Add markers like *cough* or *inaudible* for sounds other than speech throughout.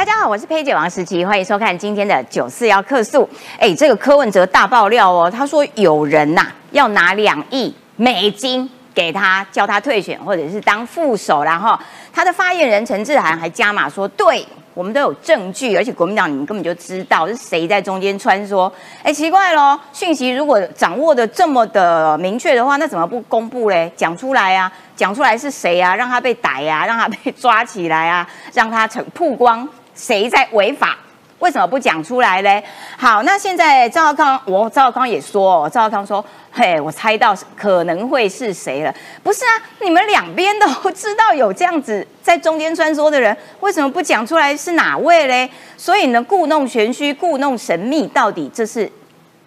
大家好，我是佩姐王时琪，欢迎收看今天的九四幺客诉。哎，这个柯文哲大爆料哦，他说有人呐要拿两亿美金给他，叫他退选或者是当副手，然后他的发言人陈志涵还加码说，对我们都有证据，而且国民党你们根本就知道是谁在中间穿梭。哎，奇怪咯，讯息如果掌握的这么的明确的话，那怎么不公布嘞？讲出来啊，讲出来是谁啊？让他被逮呀，让他被抓起来啊，让他成曝光。谁在违法？为什么不讲出来嘞？好，那现在赵浩康，我赵浩康也说，赵浩康说，嘿，我猜到可能会是谁了。不是啊，你们两边都知道有这样子在中间穿梭的人，为什么不讲出来是哪位嘞？所以呢，故弄玄虚，故弄神秘，到底这是？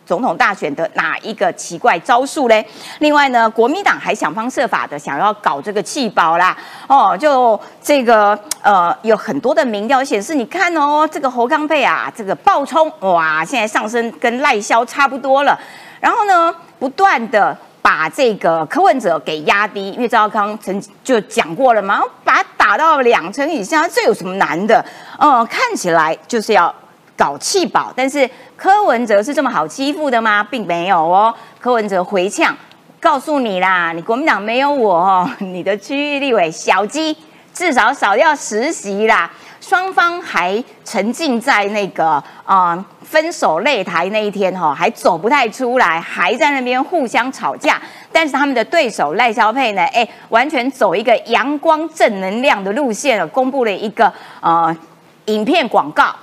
总统大选的哪一个奇怪招数嘞？另外呢，国民党还想方设法的想要搞这个弃保啦，哦，就这个呃，有很多的民调显示，你看哦，这个侯康佩啊，这个爆冲哇，现在上升跟赖萧差不多了。然后呢，不断的把这个柯文哲给压低，因为赵康曾就讲过了嘛，把它打到两成以下，这有什么难的？嗯，看起来就是要。搞气保，但是柯文哲是这么好欺负的吗？并没有哦。柯文哲回呛，告诉你啦，你国民党没有我，*laughs* 你的区域立委小鸡至少少要实习啦。双方还沉浸在那个啊分手擂台那一天哈，还走不太出来，还在那边互相吵架。但是他们的对手赖萧佩呢，哎，完全走一个阳光正能量的路线，公布了一个呃影片广告。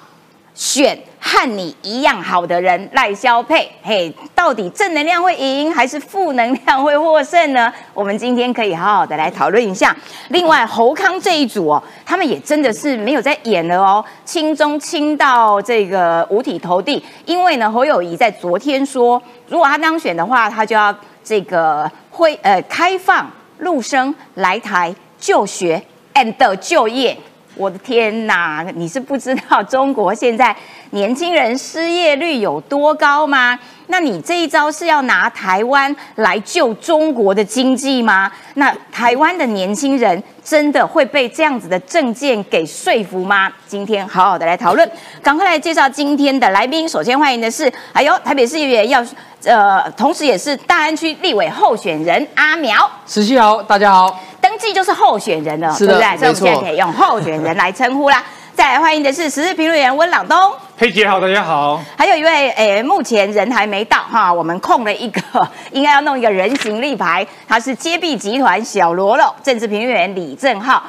选和你一样好的人赖萧佩，嘿，到底正能量会赢还是负能量会获胜呢？我们今天可以好好的来讨论一下。另外，侯康这一组哦，他们也真的是没有在演了哦，轻中轻到这个五体投地。因为呢，侯友谊在昨天说，如果他当选的话，他就要这个会呃开放陆生来台就学 and 就业。我的天哪！你是不知道中国现在年轻人失业率有多高吗？那你这一招是要拿台湾来救中国的经济吗？那台湾的年轻人真的会被这样子的政见给说服吗？今天好好的来讨论，赶快来介绍今天的来宾。首先欢迎的是，哎呦台北市议员要呃，同时也是大安区立委候选人阿苗。十七好，大家好。登记就是候选人了，对不对？所以我们现在可以用候选人来称呼啦。*laughs* 再来欢迎的是时事评论员温朗东，佩姐好，大家好。还有一位诶，目前人还没到哈，我们空了一个，*laughs* 应该要弄一个人形立牌。他是接臂集团小罗罗政治评论员李正浩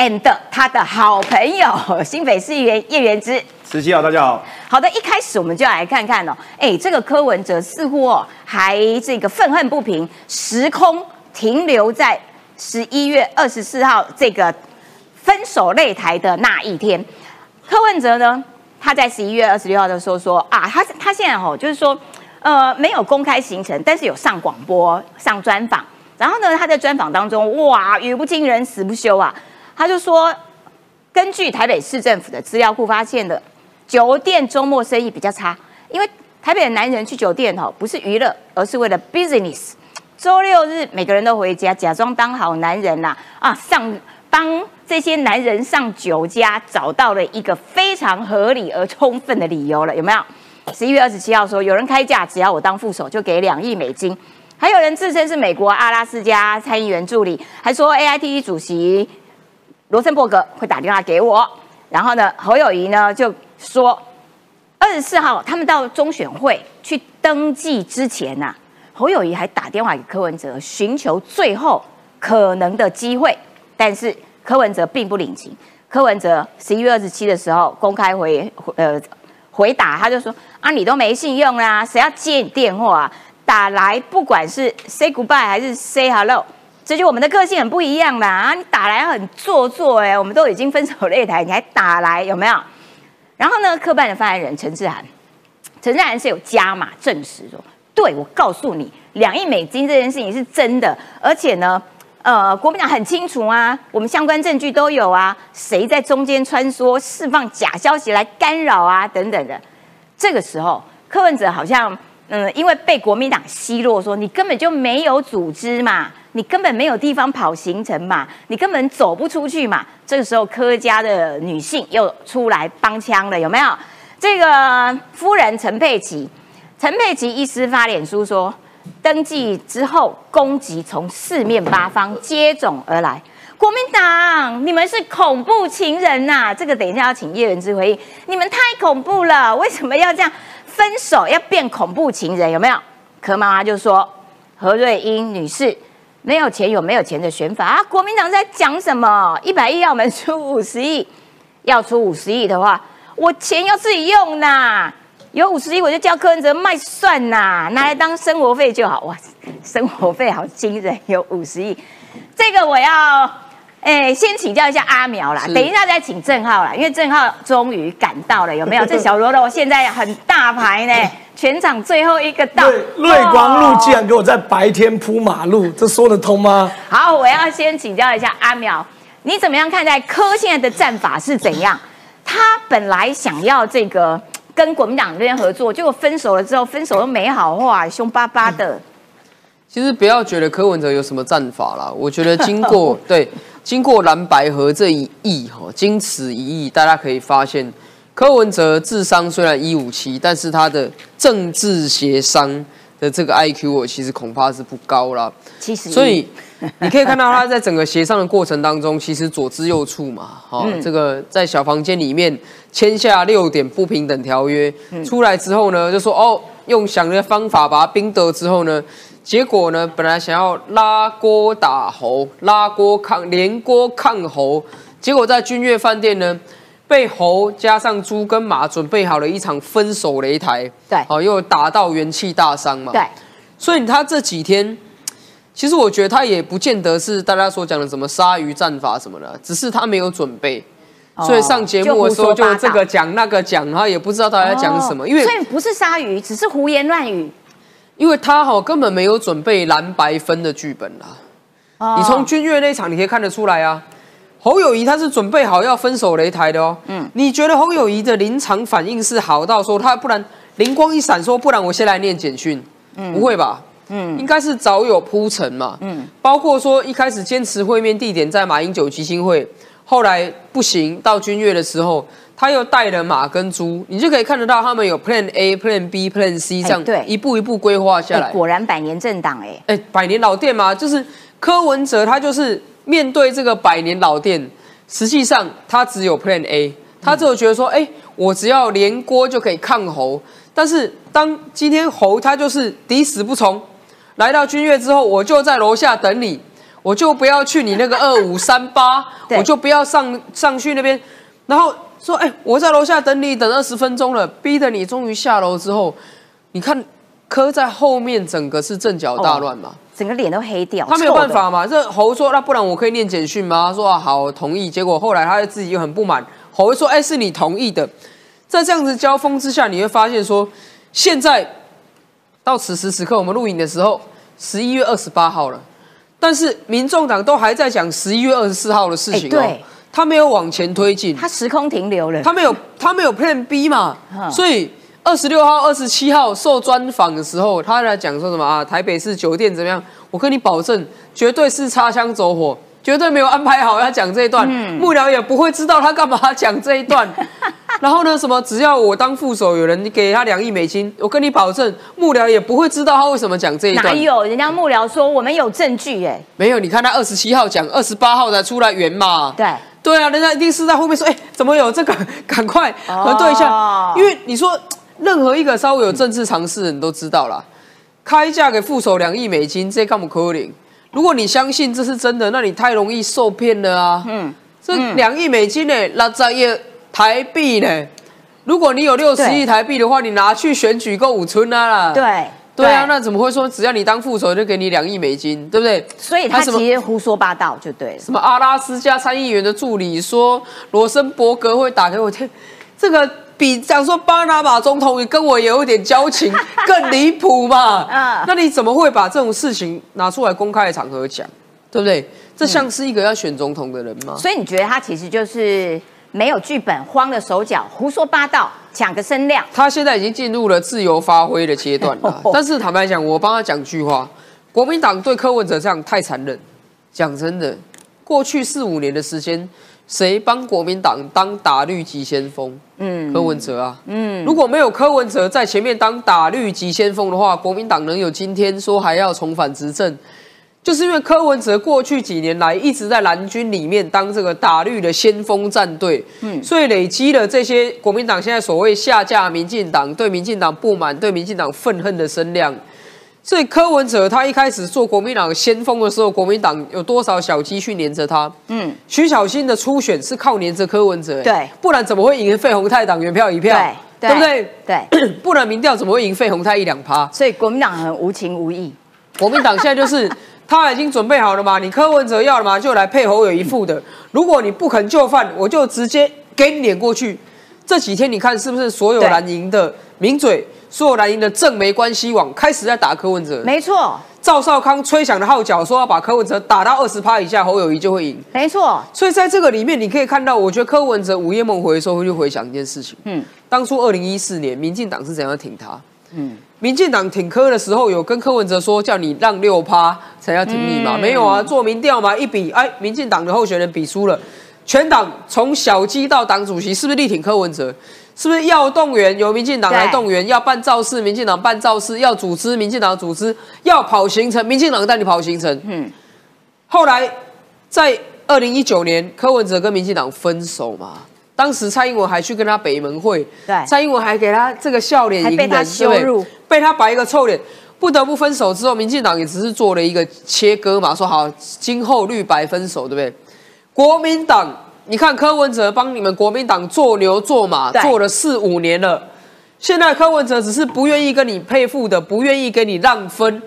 ，and 他的好朋友 *laughs* 新北市议员叶元之。十七号，大家好。好的，一开始我们就来看看哦，哎，这个柯文哲似乎哦还这个愤恨不平，时空停留在。十一月二十四号这个分手擂台的那一天，柯文哲呢，他在十一月二十六号的时候说啊，他他现在哦就是说，呃，没有公开行程，但是有上广播、上专访。然后呢，他在专访当中，哇，语不惊人死不休啊，他就说，根据台北市政府的资料库发现的，酒店周末生意比较差，因为台北的男人去酒店吼不是娱乐，而是为了 business。周六日，每个人都回家，假装当好男人呐啊！上帮这些男人上酒家，找到了一个非常合理而充分的理由了，有没有？十一月二十七号说，有人开价，只要我当副手，就给两亿美金；还有人自称是美国阿拉斯加参议员助理，还说 A I T 主席罗森伯格会打电话给我。然后呢，侯友谊呢就说，二十四号他们到中选会去登记之前呐。侯友谊还打电话给柯文哲，寻求最后可能的机会，但是柯文哲并不领情。柯文哲十一月二十七的时候公开回呃回答，他就说啊，你都没信用啦，谁要接你电话啊？打来不管是 say goodbye 还是 say hello，这就我们的个性很不一样啦啊！你打来很做作哎，我们都已经分手擂台，你还打来有没有？然后呢，科办的发言人陈志涵，陈志涵是有加码证实说。对，我告诉你，两亿美金这件事情是真的，而且呢，呃，国民党很清楚啊，我们相关证据都有啊，谁在中间穿梭，释放假消息来干扰啊，等等的。这个时候，柯文哲好像，嗯，因为被国民党奚落，说你根本就没有组织嘛，你根本没有地方跑行程嘛，你根本走不出去嘛。这个时候，柯家的女性又出来帮腔了，有没有？这个夫人陈佩琪，陈佩琪一私发脸书说，登记之后攻击从四面八方接踵而来。国民党，你们是恐怖情人呐！这个等一下要请叶元之回应。你们太恐怖了，为什么要这样分手要变恐怖情人？有没有？柯妈妈就说何瑞英女士没有钱有没有钱的选法啊？国民党在讲什么？一百亿要我们出五十亿，要出五十亿的话，我钱要自己用呐。有五十亿我就叫柯文哲卖蒜呐，拿来当生活费就好。哇，生活费好惊人，有五十亿，这个我要。哎，先请教一下阿苗啦，等一下再请郑浩啦，因为郑浩终于赶到了，有没有？*laughs* 这小罗罗现在很大牌呢，*laughs* 全场最后一个到。瑞光路竟然给我在白天铺马路，这说得通吗？好，我要先请教一下阿苗，你怎么样看待柯现在的战法是怎样？他本来想要这个跟国民党这边合作，结果分手了之后，分手都没好话，凶巴巴的。*laughs* 其实不要觉得柯文哲有什么战法啦，我觉得经过对。经过蓝白河这一役，哈，经此一役，大家可以发现，柯文哲智商虽然一五七，但是他的政治协商的这个 I Q，我其实恐怕是不高啦。其实，所以你可以看到他在整个协商的过程当中，其实左支右绌嘛，哈，这个在小房间里面签下六点不平等条约，出来之后呢，就说哦，用想的方法把它冰得之后呢。结果呢？本来想要拉锅打猴，拉锅抗连锅抗猴，结果在君悦饭店呢，被猴加上猪跟马准备好了一场分手擂台。对，哦，又打到元气大伤嘛。对，所以他这几天，其实我觉得他也不见得是大家所讲的什么鲨鱼战法什么的，只是他没有准备，所以上节目的时候就这个讲那个讲，然后也不知道大家讲什么。因为所以不是鲨鱼，只是胡言乱语。因为他哈根本没有准备蓝白分的剧本啦，你从君越那场你可以看得出来啊，侯友谊他是准备好要分手擂台的哦。嗯，你觉得侯友谊的临场反应是好到说他不然灵光一闪说不然我先来念简讯，不会吧？嗯，应该是早有铺陈嘛。嗯，包括说一开始坚持会面地点在马英九基金会，后来不行到君越的时候。他又带了马跟猪，你就可以看得到他们有 Plan A、Plan B、Plan C 这样一步一步规划下来。果然百年政党哎，哎，百年老店嘛，就是柯文哲他就是面对这个百年老店，实际上他只有 Plan A，他只有觉得说，哎，我只要连锅就可以抗猴。但是当今天猴他就是抵死不从，来到君悦之后，我就在楼下等你，我就不要去你那个二五三八，*laughs* 我就不要上上去那边，然后。说哎，我在楼下等你等二十分钟了，逼得你终于下楼之后，你看柯在后面整个是阵脚大乱嘛，整个脸都黑掉。他没有办法嘛，这侯说那不然我可以念简讯吗？他说啊好同意。结果后来他自己又很不满，侯说哎是你同意的。在这样子交锋之下，你会发现说现在到此时此刻我们录影的时候，十一月二十八号了，但是民众党都还在讲十一月二十四号的事情哦。他没有往前推进，他时空停留了。他没有，他没有 Plan B 嘛？所以二十六号、二十七号受专访的时候，他来讲说什么啊？台北市酒店怎么样？我跟你保证，绝对是擦枪走火，绝对没有安排好要讲这一段。幕僚也不会知道他干嘛讲这一段。*laughs* 然后呢，什么只要我当副手，有人给他两亿美金，我跟你保证，幕僚也不会知道他为什么讲这一段。哪有？人家幕僚说我们有证据，哎，没有。你看他二十七号讲，二十八号才出来圆嘛。对。对啊，人家一定是在后面说，哎，怎么有这个？赶快核对一下，因为你说任何一个稍微有政治常识的人都知道了，开价给副手两亿美金，这干不可能。如果你相信这是真的，那你太容易受骗了啊。嗯，这两亿美金呢，那十亿台币呢？如果你有六十亿台币的话，你拿去选举够五村啊。对。对啊，那怎么会说只要你当副手就给你两亿美金，对不对？所以他直接胡说八道就对了。什么阿拉斯加参议员的助理说罗森伯格会打给我，听这个比讲说巴拿马总统也跟我有一点交情 *laughs* 更离谱嘛？嗯，那你怎么会把这种事情拿出来公开的场合讲，对不对？这像是一个要选总统的人吗？所以你觉得他其实就是？没有剧本，慌了手脚，胡说八道，抢个声量。他现在已经进入了自由发挥的阶段了。*laughs* 但是坦白讲，我帮他讲句话，国民党对柯文哲这样太残忍。讲真的，过去四五年的时间，谁帮国民党当打绿急先锋？嗯，柯文哲啊。嗯，如果没有柯文哲在前面当打绿急先锋的话，国民党能有今天说还要重返执政？就是因为柯文哲过去几年来一直在蓝军里面当这个打绿的先锋战队，嗯，所以累积了这些国民党现在所谓下架民进党、对民进党不满、对民进党愤恨的声量。所以柯文哲他一开始做国民党先锋的时候，国民党有多少小鸡去黏着他？嗯，徐小新的初选是靠黏着柯文哲，对，不然怎么会赢费鸿泰党员票一票？对，对不对？对，*clears throat* 不然民调怎么会赢费鸿泰一两趴？所以国民党很无情无义。国民党现在就是。他已经准备好了嘛？你柯文哲要了嘛？就来配侯友谊副的。如果你不肯就范，我就直接给你脸过去。这几天你看是不是所有蓝营的名嘴，所有蓝营的正媒关系网开始在打柯文哲？没错。赵少康吹响的号角，说要把柯文哲打到二十趴以下，侯友谊就会赢。没错。所以在这个里面，你可以看到，我觉得柯文哲午夜梦回的时候，会去回想一件事情。嗯。当初二零一四年，民进党是怎样挺他？嗯。民进党挺柯的时候，有跟柯文哲说叫你让六趴才要挺你嘛？没有啊，做民调嘛，一比，哎，民进党的候选人比输了，全党从小鸡到党主席，是不是力挺柯文哲？是不是要动员由民进党来动员？要办造势，民进党办造势；要组织，民进党组织；要跑行程，民进党带你跑行程。嗯。后来在二零一九年，柯文哲跟民进党分手嘛。当时蔡英文还去跟他北门会，对，蔡英文还给他这个笑脸迎人，被他羞辱，被他摆一个臭脸，不得不分手之后，民进党也只是做了一个切割嘛，说好今后绿白分手，对不对？国民党，你看柯文哲帮你们国民党做牛做马，做了四五年了，现在柯文哲只是不愿意跟你配副的，不愿意给你让分，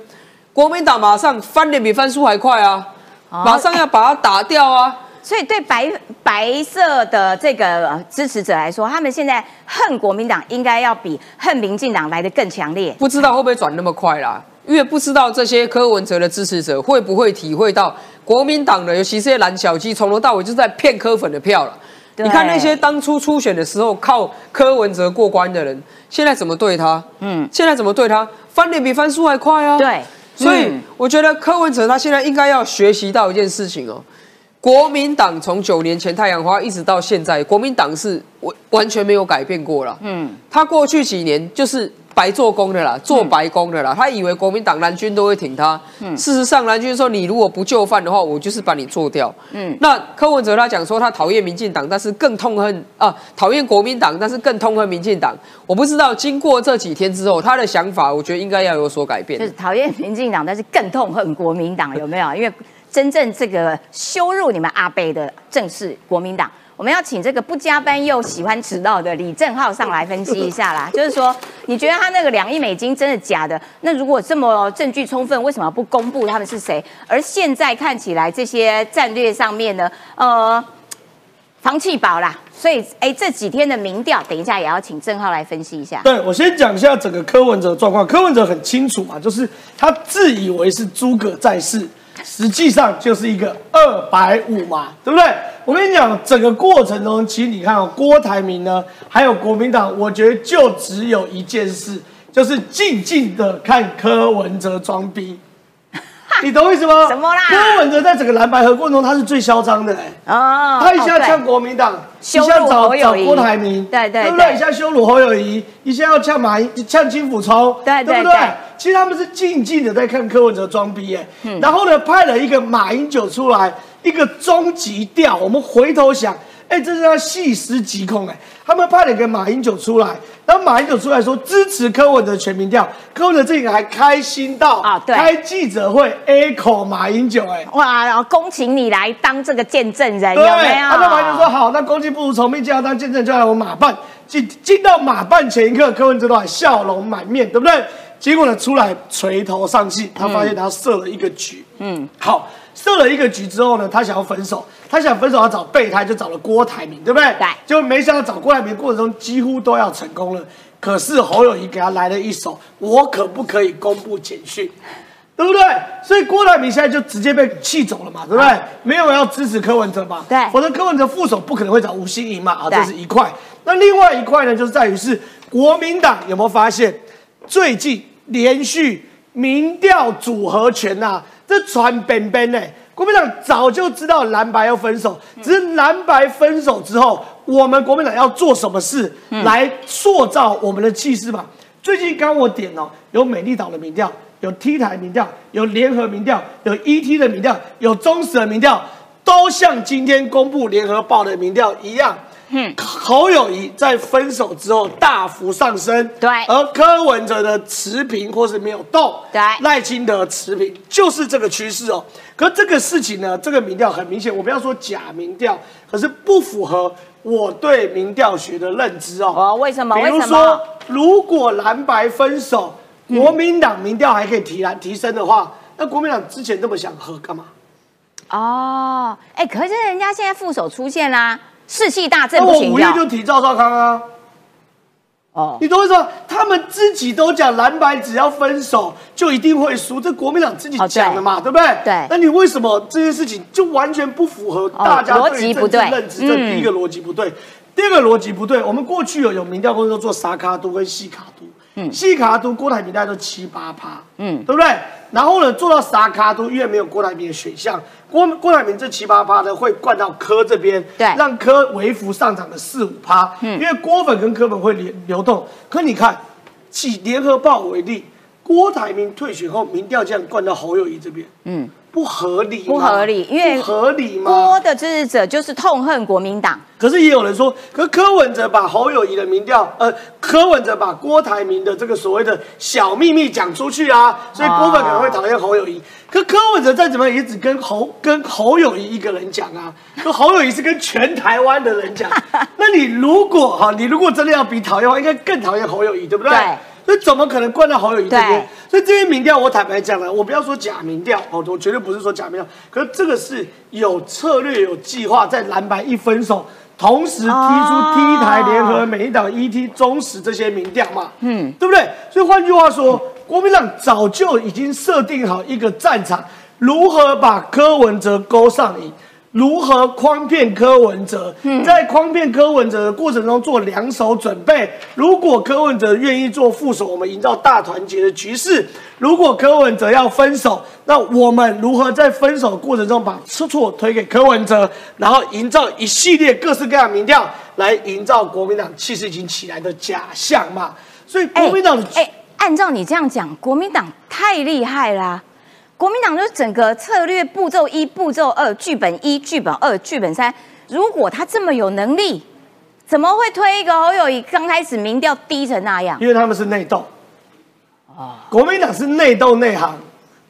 国民党马上翻脸比翻书还快啊，马上要把他打掉啊。所以对白白色的这个支持者来说，他们现在恨国民党，应该要比恨民进党来的更强烈。不知道会不会转那么快啦？因为不知道这些柯文哲的支持者会不会体会到国民党的，尤其是些蓝小鸡，从头到尾就在骗柯粉的票了。你看那些当初初选的时候靠柯文哲过关的人，现在怎么对他？嗯，现在怎么对他？翻脸比翻书还快啊！对，所以我觉得柯文哲他现在应该要学习到一件事情哦。国民党从九年前太阳花一直到现在，国民党是完完全没有改变过了。嗯，他过去几年就是白做工的啦，做白工的啦。他以为国民党蓝军都会挺他。嗯，事实上蓝军说你如果不就范的话，我就是把你做掉。嗯，那柯文哲他讲说他讨厌民进党，但是更痛恨啊，讨厌国民党，但是更痛恨民进党。我不知道经过这几天之后，他的想法，我觉得应该要有所改变。就是讨厌民进党，但是更痛恨国民党，有没有？因为。真正这个羞辱你们阿贝的，正是国民党。我们要请这个不加班又喜欢迟到的李正浩上来分析一下啦。*laughs* 就是说，你觉得他那个两亿美金真的假的？那如果这么证据充分，为什么不公布他们是谁？而现在看起来这些战略上面呢，呃，房气保啦。所以，哎，这几天的民调，等一下也要请正浩来分析一下。对我先讲一下整个柯文哲状况。柯文哲很清楚嘛，就是他自以为是诸葛在世。实际上就是一个二百五嘛，对不对？我跟你讲，整个过程中，其实你看哦，郭台铭呢，还有国民党，我觉得就只有一件事，就是静静的看柯文哲装逼。*laughs* 你懂我意思吗？什么啦？柯文哲在整个蓝白合过程中，他是最嚣张的哎。哦。他一下呛国民党，一下找找郭台铭，对对，对不对？一下羞辱侯友谊，一下要呛马英呛金辅聪，对对不对？其实他们是静静的在看柯文哲装逼哎。嗯。然后呢，派了一个马英九出来，一个终极调。我们回头想，哎，这是要细思极恐哎。他们派了一个马英九出来。当马英九出来说支持柯文哲全民调，柯文哲这个还开心到啊，对，开记者会 echo 马英九，哎，哇，然后恭请你来当这个见证人，有没有？他马英九说好，那恭敬不如从命，就要当见证，就来我马办。进进到马办前一刻，柯文哲都还笑容满面，对不对？结果呢，出来垂头丧气，他发现他设了一个局，嗯，好。设了一个局之后呢，他想要分手，他想分手要找备胎，就找了郭台铭，对不对？对。就没想到找郭台铭过程中几乎都要成功了，可是侯友谊给他来了一手，我可不可以公布简讯，对不对？所以郭台铭现在就直接被气走了嘛，对不对？没有要支持柯文哲嘛？对。否则柯文哲副手不可能会找吴欣盈嘛？啊，这是一块。那另外一块呢，就是在于是国民党有没有发现，最近连续。民调组合拳呐、这传本本呢。国民党早就知道蓝白要分手，只是蓝白分手之后，我们国民党要做什么事来塑造我们的气势嘛？最近刚我点哦，有美丽岛的民调，有 T 台民调，有联合民调，有 ET 的民调，有中时的民调，都像今天公布联合报的民调一样。嗯，侯友谊在分手之后大幅上升，对。而柯文哲的持平或是没有动，对。赖清德持平，就是这个趋势哦。可这个事情呢，这个民调很明显，我不要说假民调，可是不符合我对民调学的认知哦。哦为什么？比如说，如果蓝白分手，国民党民调还可以提来提升的话，那国民党之前那么想喝干嘛？哦，哎，可是人家现在副手出现啦，士气大振那不行我五月就提赵少康啊。哦，你懂我意思吗？他们自己都讲蓝白只要分手就一定会输，这国民党自己讲的嘛，对不对？对那你为什么这件事情就完全不符合大家对于政治辑不对认知？这嗯第一个逻辑不对，第二个逻辑不对。我们过去有有民调公司做沙卡都跟细卡都，嗯，细卡都郭台铭大概都七八趴，嗯。嗯，对不对？然后呢，做到沙卡都，因为没有郭台铭的选项，郭郭台铭这七八趴呢会灌到柯这边，对。让柯微幅上涨的四五趴，嗯。因为郭粉跟柯粉会流流动。可你看，以联合报为例，郭台铭退选后，民调这样灌到侯友谊这边，嗯，不合理，不合理因为合理吗？郭的支持者就是痛恨国民党，可是也有人说，可是柯文哲把侯友谊的民调，呃，柯文哲把郭台铭的这个所谓的小秘密讲出去啊，所以郭粉可能会讨厌侯友谊。可柯文哲再怎么样也只跟侯跟侯友谊一个人讲啊，可侯友谊是跟全台湾的人讲。*laughs* 那你如果哈，你如果真的要比讨厌的话，应该更讨厌侯友谊，对不对？对所以怎么可能灌到侯友谊这边对？所以这些民调，我坦白讲了，我不要说假民调哦，我绝对不是说假民调，可是这个是有策略、有计划，在蓝白一分手，同时踢出哦 T 台联合美丽岛 ET 中时这些民调嘛，嗯，对不对？所以换句话说，国民党早就已经设定好一个战场，如何把柯文哲勾上瘾。如何诓骗柯文哲？在诓骗柯文哲的过程中做两手准备。如果柯文哲愿意做副手，我们营造大团结的局势；如果柯文哲要分手，那我们如何在分手过程中把错错推给柯文哲，然后营造一系列各式各样民调，来营造国民党气势已经起来的假象嘛？所以国民党的哎、按照你这样讲，国民党太厉害啦！国民党就是整个策略步骤一、步骤二、剧本一、剧本二、剧本三。如果他这么有能力，怎么会推一个侯友谊刚开始民调低成那样？因为他们是内斗啊，国民党是内斗内行，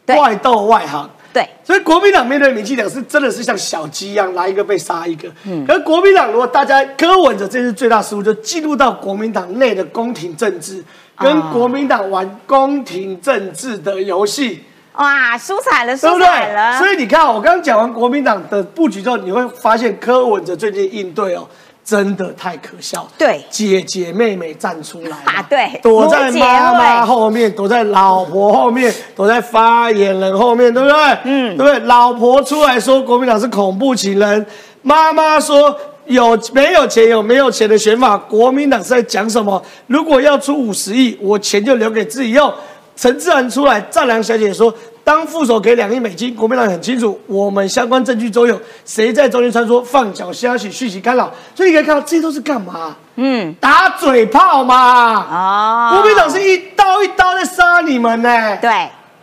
对外斗外行。对，所以国民党面对民进党是真的是像小鸡一样，来一个被杀一个。嗯，可是国民党如果大家柯文哲这次最大失误，就进入到国民党内的宫廷政治，跟国民党玩宫廷政治的游戏。哇，输惨了，输惨了！？所以你看，我刚刚讲完国民党的布局之后，你会发现柯文哲最近应对哦，真的太可笑。对姐姐妹妹站出来嘛啊对躲在妈妈后面，躲在老婆后面，躲在发言人后面，对不对？嗯，对不对？老婆出来说国民党是恐怖情人，妈妈说。有没有钱有没有钱的选法，国民党是在讲什么？如果要出五十亿，我钱就留给自己用。陈志然出来，战良小姐说，当副手给两亿美金，国民党很清楚，我们相关证据都有，谁在中间穿梭放小消息、讯息干扰，所以你可以看到这些都是干嘛？嗯，打嘴炮嘛！哦，国民党是一刀一刀在杀你们呢、对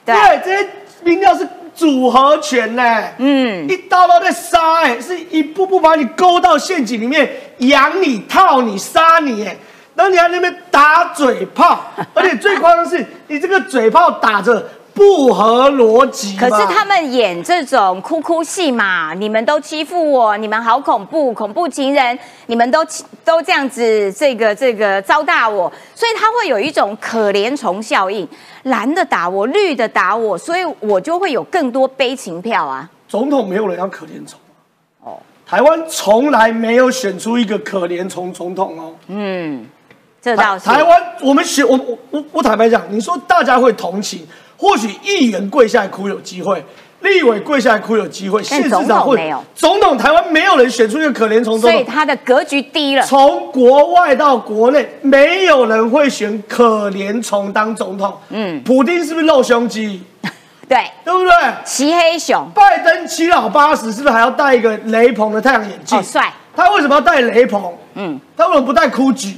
对，对，这些民调是组合拳呢、嗯，一刀刀在杀，哎，是一步步把你勾到陷阱里面，养你、套你、杀你，哎，然后你还在那边打嘴炮，*laughs* 而且最夸张的是，你这个嘴炮打着不合逻辑。可是他们演这种哭哭戏嘛，你们都欺负我，你们好恐怖，恐怖情人，你们都都这样子，这个这个糟蹋我，所以他会有一种可怜虫效应，蓝的打我，绿的打我，所以我就会有更多悲情票啊。总统没有人要可怜虫哦，台湾从来没有选出一个可怜虫总统哦。嗯，这倒是。台湾，我们选我我我我坦白讲，你说大家会同情，或许议员跪下来哭有机会，立委跪下来哭有机会，县市总长会统没有总统台湾没有人选出一个可怜虫。所以他的格局低了。从国外到国内，没有人会选可怜虫当总统。嗯，普丁是不是露胸肌？*laughs* 对，对不对？骑黑熊，拜登七老八十，是不是还要戴一个雷朋的太阳眼镜？好帅。他为什么要戴雷朋？嗯，他为什么不戴 GUCCI？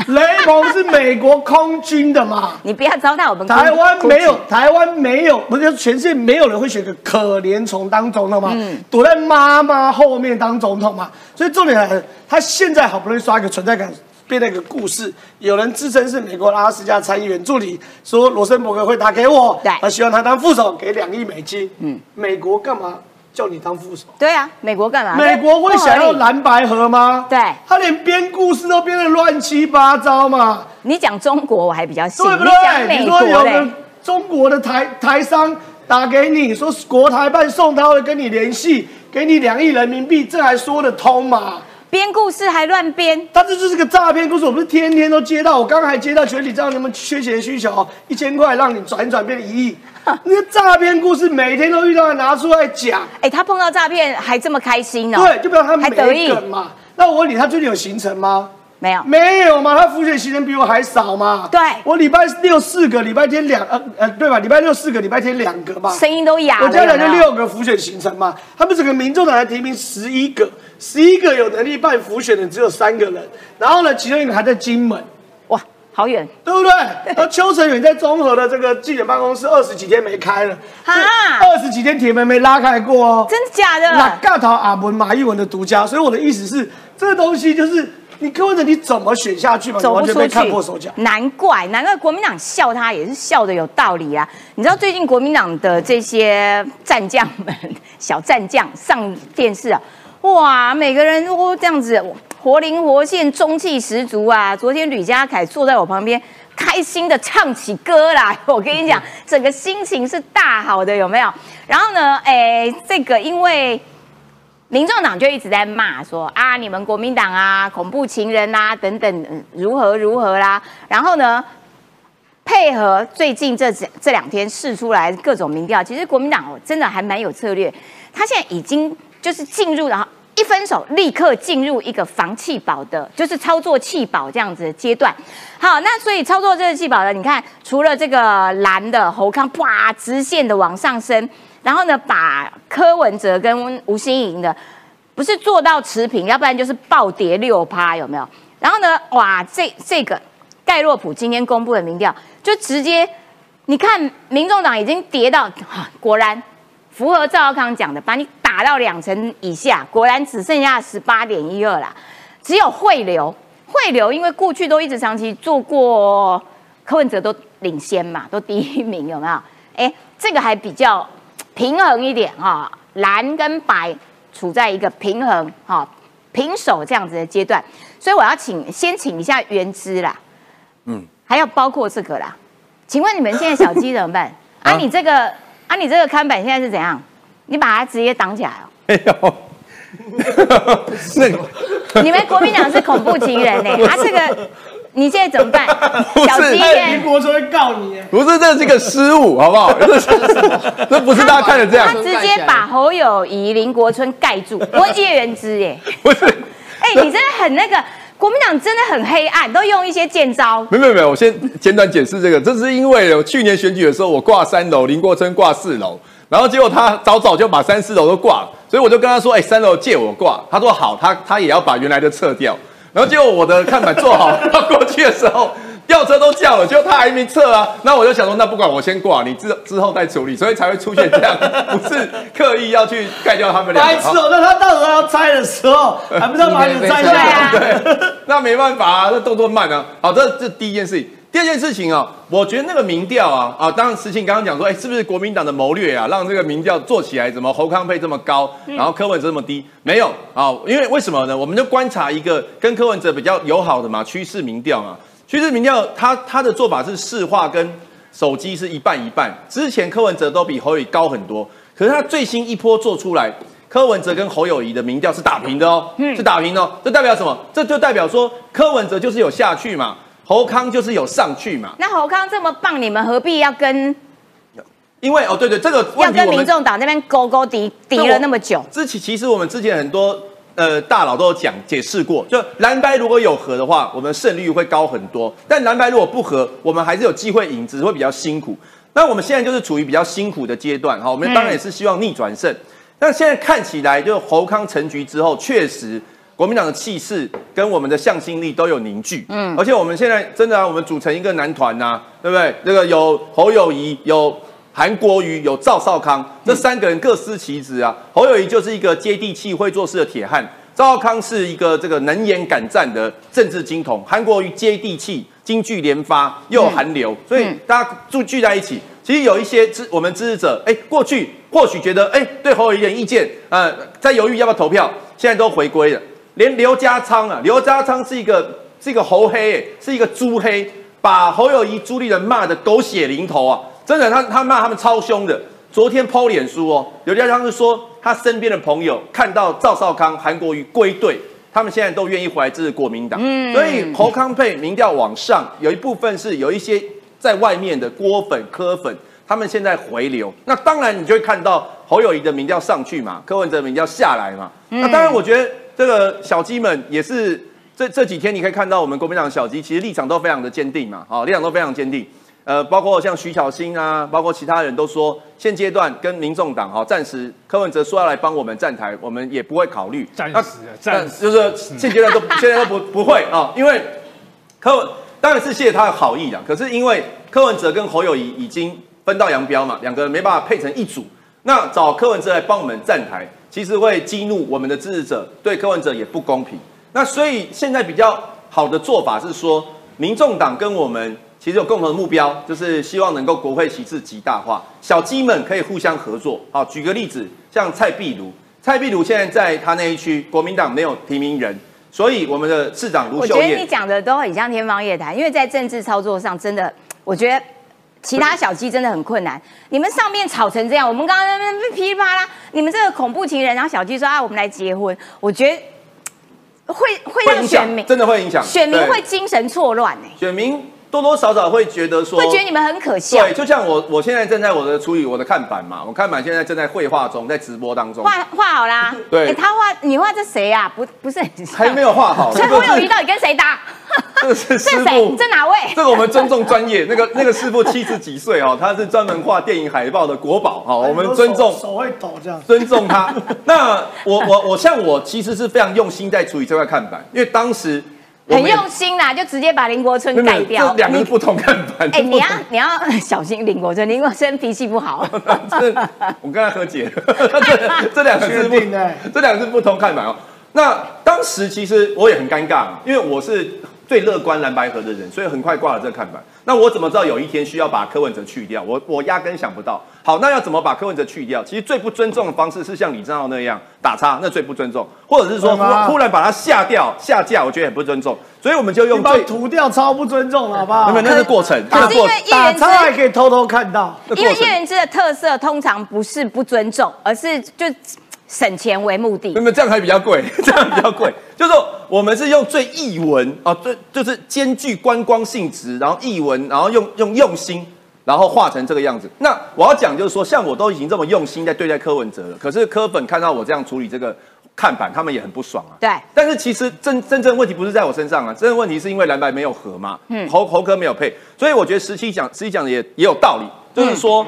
*laughs* 雷蒙是美国空军的嘛？你不要糟蹋我们。台湾没有，台湾没有，不是全世界没有人会选个可怜虫当总统吗？躲在妈妈后面当总统嘛？所以重点来了，他现在好不容易刷一个存在感，变了一个故事。有人自称是美国阿拉斯加参议员助理，说罗森伯格会打给我，他希望他当副手，给两亿美金。嗯，美国干嘛？叫你当副手？对啊，美国干嘛？美国会想要蓝白河吗？对，他连编故事都编得乱七八糟嘛。你讲中国我还比较信，对不对？你说有个中国的台台商打给你说国台办送他会跟你联系，给你两亿人民币，这还说得通吗？编故事还乱编，他这就是个诈骗故事。我不是天天都接到，我刚刚还接到全体知道你们缺钱需求，一千块让你转转变一亿。*laughs* 那个诈骗故事每天都遇到，拿出来讲。哎，他碰到诈骗还这么开心呢？对，就表示他没梗嘛。那我问你，他最近有行程吗？没有，没有嘛？他浮选行程比我还少嘛？对，我礼拜六四个，礼拜天两呃呃，对吧？礼拜六四个，礼拜天两个嘛。声音都哑了。我加起来就六个浮选行程嘛。他们整个民众党来提名十一个，十一个有能力办浮选的只有三个人。然后呢，其中一个还在金门。好远，对不对？而邱成远在综合的这个记者办公室二十几天没开了，哈，二十几天铁门没拉开过哦，真的假的？那尬桃阿文马一文的独家，所以我的意思是，这个东西就是你柯文哲你怎么选下去嘛？走不出去，看破手脚。难怪，难怪国民党笑他也是笑的有道理啊。你知道最近国民党的这些战将们、小战将上电视啊，哇，每个人都这样子。活灵活现，中气十足啊！昨天吕家凯坐在我旁边，开心的唱起歌来。*laughs* 我跟你讲，整个心情是大好的，有没有？然后呢，哎，这个因为民众党就一直在骂说啊，你们国民党啊，恐怖情人啊，等等，如何如何啦。然后呢，配合最近这这两天试出来各种民调，其实国民党真的还蛮有策略。他现在已经就是进入然后。一分手，立刻进入一个防气保的，就是操作气保这样子的阶段。好，那所以操作这个气保的，你看，除了这个蓝的侯康，哇，直线的往上升，然后呢，把柯文哲跟吴欣盈的，不是做到持平，要不然就是暴跌六趴，有没有？然后呢，哇，这这个盖洛普今天公布的民调，就直接，你看，民众党已经跌到，果然符合赵康讲的，把你。打到两成以下，果然只剩下十八点一二啦。只有汇流，汇流因为过去都一直长期做过，柯文哲都领先嘛，都第一名，有没有？哎，这个还比较平衡一点哈，蓝跟白处在一个平衡哈平手这样子的阶段，所以我要请先请一下原知啦，嗯，还要包括这个啦，请问你们现在小鸡怎么办？啊，你这个啊，你这个看板现在是怎样？你把它直接挡起来哦！没有，*laughs* 那你们国民党是恐怖情人 *laughs* 呢？他这个，你现在怎么办？小鸡林国春会告你。不是，这是一个失误，*laughs* 好不好？这不是大家看的这样。他直接把侯友谊、林国春盖住，我叶元之耶。不是，哎，你真的很那个，国民党真的很黑暗，都用一些剑招。没有没有，我先简短解释这个，这是因为去年选举的时候，我挂三楼，林国春挂四楼。然后结果他早早就把三四楼都挂了，所以我就跟他说：“哎，三楼借我挂。”他说：“好。”他他也要把原来的撤掉。然后结果我的看板做好要过去的时候，吊车都叫了，结果他还没撤啊。那我就想说，那不管我先挂，你之之后再处理，所以才会出现这样，不是刻意要去盖掉他们俩。白痴哦！那他到时候要拆的时候，*laughs* 还不知道把你拆下来。对，那没办法啊，那动作慢啊。好，这这第一件事情。第二件事情啊，我觉得那个民调啊啊，当然实情刚刚讲说，哎，是不是国民党的谋略啊，让这个民调做起来，怎么侯康配这么高，然后柯文哲这么低？没有啊，因为为什么呢？我们就观察一个跟柯文哲比较友好的嘛，趋势民调嘛，趋势民调，他他的做法是市话跟手机是一半一半。之前柯文哲都比侯友宜高很多，可是他最新一波做出来，柯文哲跟侯友谊的民调是打平的哦，是打平哦，这代表什么？这就代表说柯文哲就是有下去嘛。侯康就是有上去嘛？那侯康这么棒，你们何必要跟因为哦，对对，这个要跟民众党那边勾勾敌敌了那么久，之前其实我们之前很多呃大佬都有讲解释过，就蓝白如果有和的话，我们胜率会高很多。但蓝白如果不和，我们还是有机会赢，只是会比较辛苦。那我们现在就是处于比较辛苦的阶段，哈，我们当然也是希望逆转胜。但现在看起来，就侯康成局之后，确实国民党的气势跟我们的向心力都有凝聚，嗯，而且我们现在真的啊，我们组成一个男团呐、对不对？这个有侯友谊，有韩国瑜，有赵少康，这三个人各司其职啊。侯友谊就是一个接地气、会做事的铁汉，赵少康是一个这个能言敢战的政治金童，韩国瑜接地气、金句连发，又有韩流，所以大家就聚在一起。其实有一些支我们支持者，哎，过去或许觉得哎对侯友谊有意见，呃，在犹豫要不要投票，现在都回归了。连刘家昌啊，刘家昌是一个是一个猴黑、哎是一个猪黑，把侯友谊、朱立伦骂的狗血淋头啊！真的，他他骂他们超凶的。昨天抛脸书哦，刘家昌是说他身边的朋友看到赵少康、韩国瑜归队，他们现在都愿意回来支持国民党。嗯所以侯康配民调往上，有一部分是有一些在外面的郭粉、柯粉，他们现在回流。那当然，你就会看到侯友谊的民调上去嘛，柯文哲民调下来嘛。那当然，我觉得这个小鸡们也是这这几天你可以看到我们国民党的小鸡，其实立场都非常的坚定嘛，好，立场都非常坚定。呃，包括像徐巧芯啊，包括其他人都说，现阶段跟民众党哈，暂时柯文哲说要来帮我们站台，我们也不会考虑。那暂时啊暂时就是现阶段都 *laughs* 现在都不不会啊，因为柯文当然是谢谢他的好意啦，可是因为柯文哲跟侯友谊已经分道扬镳嘛，两个人没办法配成一组，那找柯文哲来帮我们站台，其实会激怒我们的支持者，对柯文哲也不公平。那所以现在比较好的做法是说，民众党跟我们其实有共同的目标，就是希望能够国会席次极大化，小鸡们可以互相合作。好，举个例子，像蔡壁如，蔡壁如现在在他那一区，国民党没有提名人，所以我们的市长卢秀我觉得你。讲的都很像天方夜谭，因为在政治操作上，真的，我觉得其他小鸡真的很困难。你们上面吵成这样，我们刚刚那边噼里啪啦，你们这个恐怖情人，然后小鸡说啊，我们来结婚，我觉得 *tsk* 会会让选民，真的会影响选民会精神错乱呢，选民多多少少会觉得说，会觉得你们很可笑对，。就像我我现在正在我的处理我的看板嘛，我看板现在正在绘画中，在直播当中，画画好啦，对诶他画你画这谁啊？不不是还没有画好，所以这个是侯友谊到底跟谁搭？这个是这师谁？傅这哪位？这个我们尊重专业，那个那个师傅七十几岁哦，他是专门画电影海报的国宝哈，我们尊重手手会抖这样。尊重他。那我我我像我其实是非常用心在处理这块看板，因为当时我很用心啦，就直接把林国春改掉这。两个是不同看法。哎、你要你要小心林国春，林国春脾气不好。这 *laughs* 我跟他和解，这 *laughs* 这两个是不确定欸这两个是不同看法哦。那当时其实我也很尴尬，因为我是最乐观蓝白河的人，所以很快挂了这个看板。那我怎么知道有一天需要把柯文哲去掉？我我压根想不到。好，那要怎么把柯文哲去掉？其实最不尊重的方式是像李正浩那样打叉，那最不尊重，或者是说对吗忽忽然把他下掉下架，我觉得很不尊重。所以我们就用最涂掉超不尊重了，好不好？没有那是过程，这个过可是因为叶打，叉还可以偷偷看到。因为叶元之的特色通常不是不尊重，而是就省钱为目的那么这样还比较贵，*laughs* 这样比较贵。就是说我们是用最译文啊，最就是兼具观光性质，然后译文，然后用用用心，然后画成这个样子。那我要讲就是说，像我都已经这么用心在对待柯文哲了，可是柯粉看到我这样处理这个看板，他们也很不爽啊。对，但是其实真真正问题不是在我身上啊，真正问题是因为蓝白没有合嘛，嗯侯侯哥没有配，所以我觉得十七讲十七讲的也也有道理，就是说，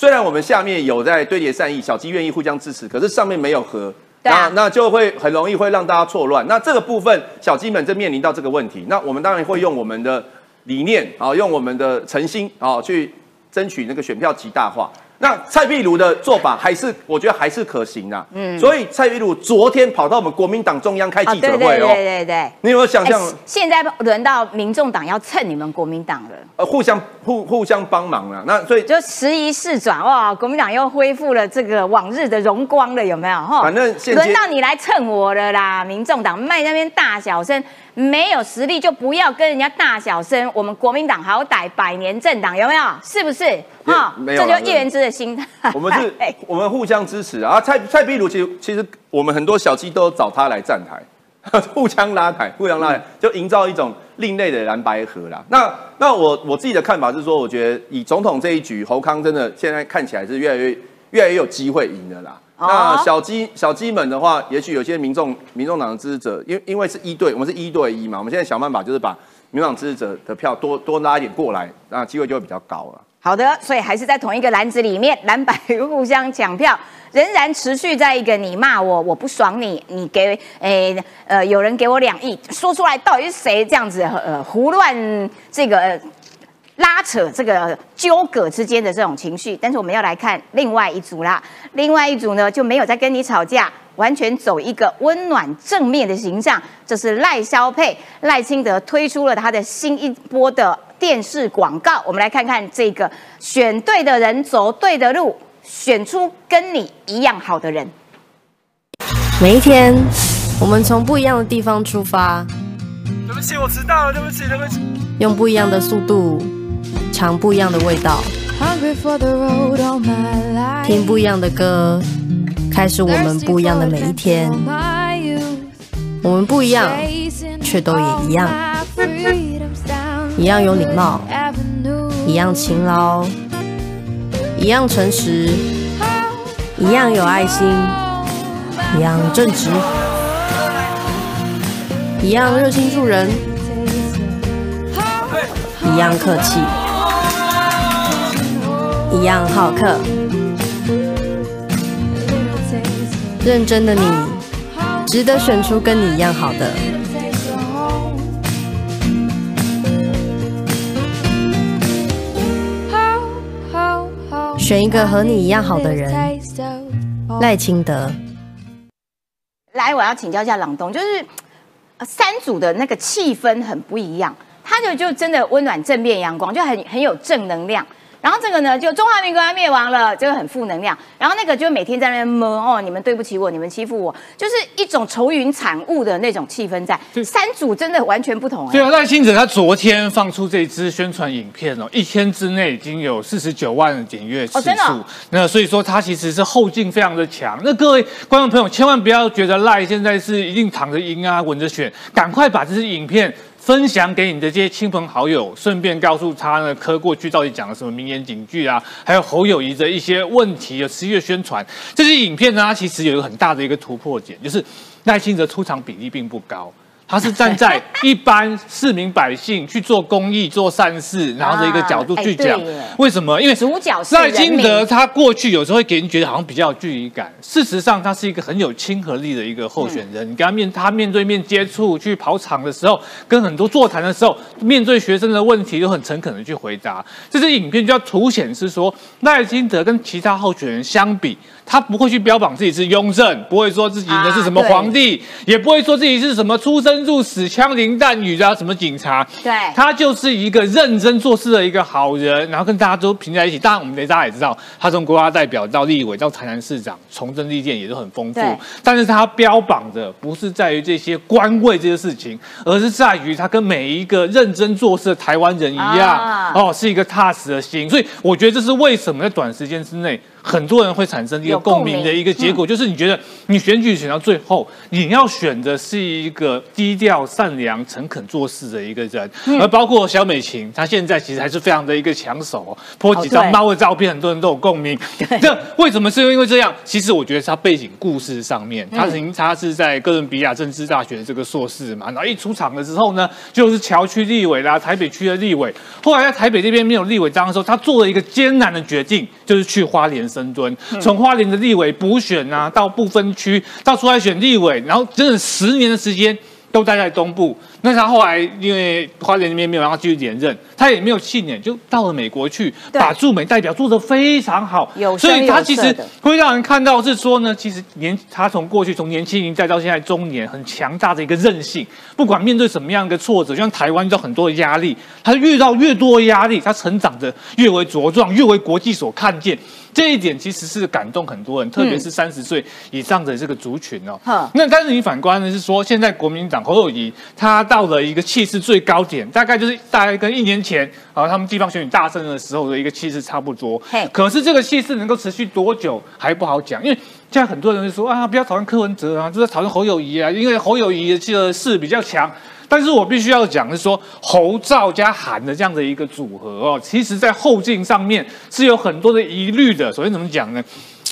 虽然我们下面有在堆叠善意，小鸡愿意互相支持，可是上面没有和。啊那那就会很容易会让大家错乱。那这个部分小鸡们正面临到这个问题，那我们当然会用我们的理念啊，用我们的诚心啊，去争取那个选票极大化。那蔡壁如的做法还是我觉得还是可行的，嗯，所以蔡壁如昨天跑到我们国民党中央开啊，记者对对对会哦，对对。你有没有想象哎现在轮到民众党要蹭你们国民党了，呃互相互互相帮忙啊？那所以就时移世转哇，国民党又恢复了这个往日的荣光了，有没有？哈反正现轮到你来蹭我了啦！民众党卖那边大小声，没有实力就不要跟人家大小声。我们国民党好歹百年政党，有没有？是不是？哈，没有啦这就叶元之的心态。我们是哎，*laughs* 我们互相支持啊。蔡蔡壁如其实其实我们很多小鸡都找他来站台，*laughs* 互相拉抬，互相拉抬，就营造一种另类的蓝白河啦。那那我我自己的看法是说，我觉得以总统这一局，侯康真的现在看起来是越来越越来越有机会赢的啦。那小鸡小鸡们的话，也许有些民众民众党的支持者，因因为是一对，我们是一对一嘛，我们现在想办法就是把民众党支持者的票多多拉一点过来，那机会就会比较高了。好的，所以还是在同一个篮子里面，蓝白互相抢票，仍然持续在一个你骂我，我不爽你，你给诶呃有人给我两亿，说出来到底是谁这样子呃胡乱这个拉扯这个纠葛之间的这种情绪。但是我们要来看另外一组啦，另外一组呢就没有在跟你吵架，完全走一个温暖正面的形象，这是赖萧佩赖清德推出了他的新一波的。电视广告，我们来看看这个选对的人走对的路，选出跟你一样好的人。每一天，我们从不一样的地方出发。对不起，我迟到了。对不起，对不起。用不一样的速度，尝不一样的味道。听不一样的歌，开始我们不一样的每一天。我们不一样，却都也一样。一样有礼貌，一样勤劳，一样诚实，一样有爱心，一样正直，一样热心助人，一样客气，一样好客。认真的你，值得选出跟你一样好的。选一个和你一样好的人，赖清德。来，我要请教一下朗东，就是三组的那个气氛很不一样，他就就真的温暖、正面、阳光，就很很有正能量。然后这个呢，就中华民国要灭亡了，这个很负能量。然后那个就每天在那边闷哦，你们对不起我，你们欺负我，就是一种愁云惨雾的那种气氛在。三组真的完全不同。对啊，赖清德他昨天放出这支宣传影片哦，一天之内已经有四十九万的点阅次数。那所以说他其实是后劲非常的强。那各位观众朋友千万不要觉得赖现在是一定躺着赢啊，稳着选，赶快把这支影片。分享给你的这些亲朋好友，顺便告诉他呢，科过去到底讲了什么名言警句啊，还有侯友谊的一些问题的十月宣传。这些影片呢，它其实有一个很大的一个突破点，就是赖清德出场比例并不高。他是站在一般市民百姓去做公益、做善事，然后的一个角度去讲。为什么？因为主角赖清德他过去有时候会给人觉得好像比较有距离感。事实上，他是一个很有亲和力的一个候选人。你跟他面他面对面接触、去跑场的时候，跟很多座谈的时候，面对学生的问题都很诚恳的去回答。这支影片就要凸显是说，赖清德跟其他候选人相比。他不会去标榜自己是雍正，不会说自己的是什么皇帝，也不会说自己是什么出生入死、枪林弹雨的什么警察。对，他就是一个认真做事的一个好人，然后跟大家都平在一起。当然，我们大家也知道，他从国家代表到立委到台南市长，从政历练也都很丰富。但是他标榜的不是在于这些官位这些事情，而是在于他跟每一个认真做事的台湾人一样，哦，是一个踏实的心。所以我觉得这是为什么在短时间之内。很多人会产生一个共鸣的一个结果，就是你觉得你选举选到最后，你要选的是一个低调、善良、诚恳做事的一个人，而包括小美琴，她现在其实还是非常的一个抢手哦，拍几张猫的照片，很多人都有共鸣。*laughs* 这为什么是因为这样？其实我觉得她背景故事上面，她曾经她是在哥伦比亚政治大学这个硕士嘛，然后一出场的时候呢，就是桥区立委啦，台北区的立委。后来在台北这边没有立委当的时候，她做了一个艰难的决定，就是去花莲。深蹲，从花莲的立委补选啊，到不分区，到出来选立委，然后整整十年的时间都待在东部。那他后来因为花莲那边没有让他继续连任，他也没有信念，就到了美国去，把驻美代表做得非常好。所以他其实会让人看到是说呢，其实年他从过去从年轻一代到现在中年，很强大的一个韧性。不管面对什么样的挫折，就像台湾遇到很多的压力，他遇到越多压力，他成长的越为茁壮，越为国际所看见。这一点其实是感动很多人，特别是三十岁以上的这个族群哦。那但是你反观呢，是说现在国民党侯友谊他。到了一个气势最高点，大概就是大概跟一年前啊他们地方选举大胜的时候的一个气势差不多。可是这个气势能够持续多久还不好讲，因为现在很多人就说啊，不要讨论柯文哲啊，就在讨论侯友谊啊，因为侯友谊的这个势比较强。但是我必须要讲是说，侯赵加韩的这样的一个组合哦，其实在后劲上面是有很多的疑虑的。首先怎么讲呢？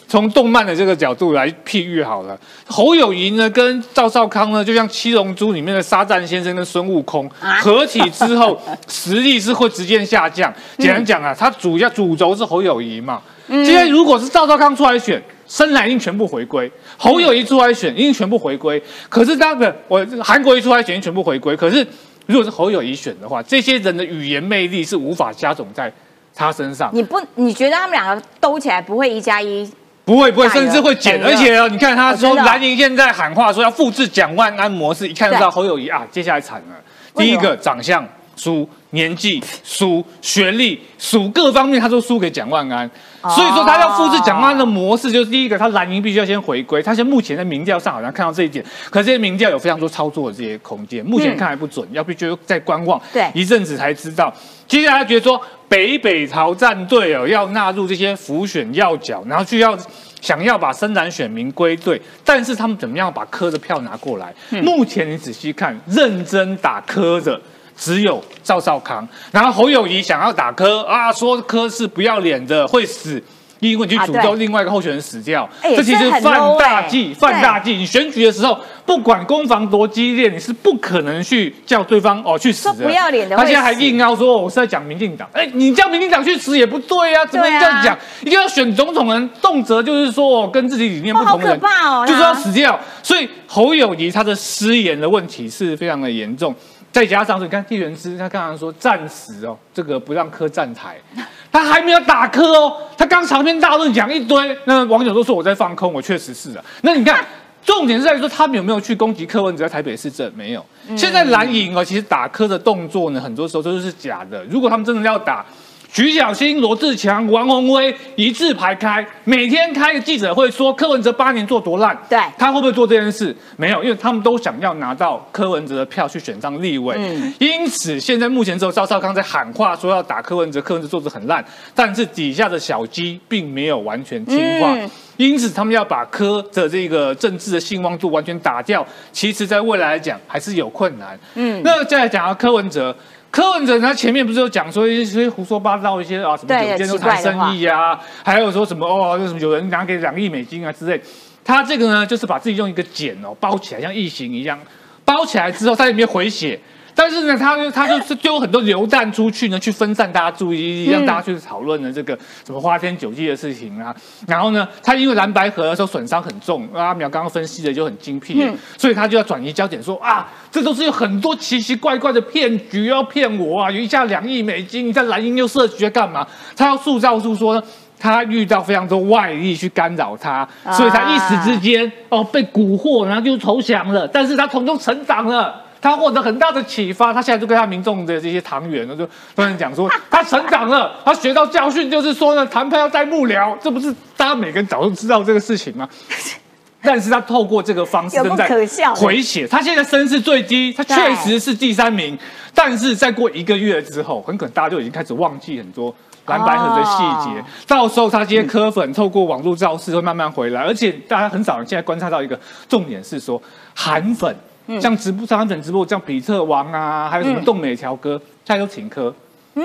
从动漫的这个角度来譬喻好了，侯友谊呢跟赵少康呢，就像七龙珠里面的沙赞先生跟孙悟空合体之后，*laughs* 实力是会直接下降。简单讲啊，他主要主轴是侯友谊嘛。今天如果是赵少康出来选。深蓝应全部回归，侯友谊出来选，应全部回归。可是当个我韩国一出来选，全部回归。可是如果是侯友谊选的话，这些人的语言魅力是无法加总在他身上。你不，你觉得他们两个兜起来不会一加一？不会，不会，甚至会减。而且哦，你看他说蓝营现在喊话说要复制蒋万安模式，一看就知道侯友谊啊，接下来惨了。第一个长相。输年纪，输学历，输各方面，他都输给蒋万安。所以说，他要复制蒋万安的模式，就是第一个，他蓝营必须要先回归。他现在目前在民调上好像看到这一点，可这些民调有非常多操作的这些空间，目前看还不准，要必须再观望对一阵子才知道。接下来他觉得说北北朝战队哦要纳入这些浮选要角，然后就要想要把深蓝选民归队，但是他们怎么样把科的票拿过来？目前你仔细看，认真打科的。只有赵少康，然后侯友谊想要打科啊，说科是不要脸的，会死，因为你去诅咒另外一个候选人死掉，这其实犯大忌，犯大忌。你选举的时候，不管攻防多激烈，你是不可能去叫对方哦去死的。不要脸的，他现在还硬要说我是在讲民进党，哎，你叫民进党去死也不对啊，怎么这样讲？一定要选总统人，动辄就是说跟自己理念不同的人，就是要死掉。所以侯友谊他的失言的问题是非常的严重。再加上，你看地缘师，他刚刚说暂时哦，这个不让科站台，他还没有打磕哦，他刚长篇大论讲一堆，那网友都说我在放空，我确实是啊。那你看，*laughs* 重点是在于说他们有没有去攻击柯文哲在台北市政？没有。现在蓝营哦，其实打磕的动作呢，很多时候都是假的。如果他们真的要打。徐小新、罗志强、王宏威一字排开，每天开个记者会说柯文哲八年做多烂，对他会不会做这件事？没有，因为他们都想要拿到柯文哲的票去选上立委。嗯，因此现在目前只有赵少康在喊话说要打柯文哲，柯文哲做的很烂，但是底下的小鸡并没有完全听话，因此他们要把柯的这个政治的信望度完全打掉，其实在未来来讲还是有困难。嗯，那再来讲到柯文哲。柯文哲他前面不是有讲说一些胡说八道一些啊什么酒店都谈生意啊，还有说什么哦，什么有人拿给两亿美金啊之类，他这个呢就是把自己用一个茧哦包起来，像异形一样包起来之后，在里面回血。但是呢，他就他就是丢很多流弹出去呢，去分散大家注意力，让大家去讨论呢这个什么花天酒地的事情啊。然后呢，他因为蓝白河的时候损伤很重，阿苗刚刚分析的就很精辟，所以他就要转移焦点，说啊，这都是有很多奇奇怪怪的骗局要骗我啊，有一下两亿美金，你在蓝营又设局干嘛？他要塑造出说呢，他遇到非常多外力去干扰他，所以他一时之间哦被蛊惑，然后就投降了。但是他从中成长了。他获得很大的启发，他现在就跟他民众的这些党员呢，就突然讲说，*laughs* 他成长了，他学到教训，就是说呢，谈判要带幕僚，这不是大家每个人早就知道这个事情吗？*laughs* 但是他透过这个方式正在回血，他现在声势最低，他确实是第三名，但是再过一个月之后，很可能大家就已经开始忘记很多蓝白河的细节，到时候他这些科粉透过网络造势会慢慢回来，而且大家很少人现在观察到一个重点是说韩粉。像直播、上粉直播，像比特王啊，还有什么动美乔哥，他都请客，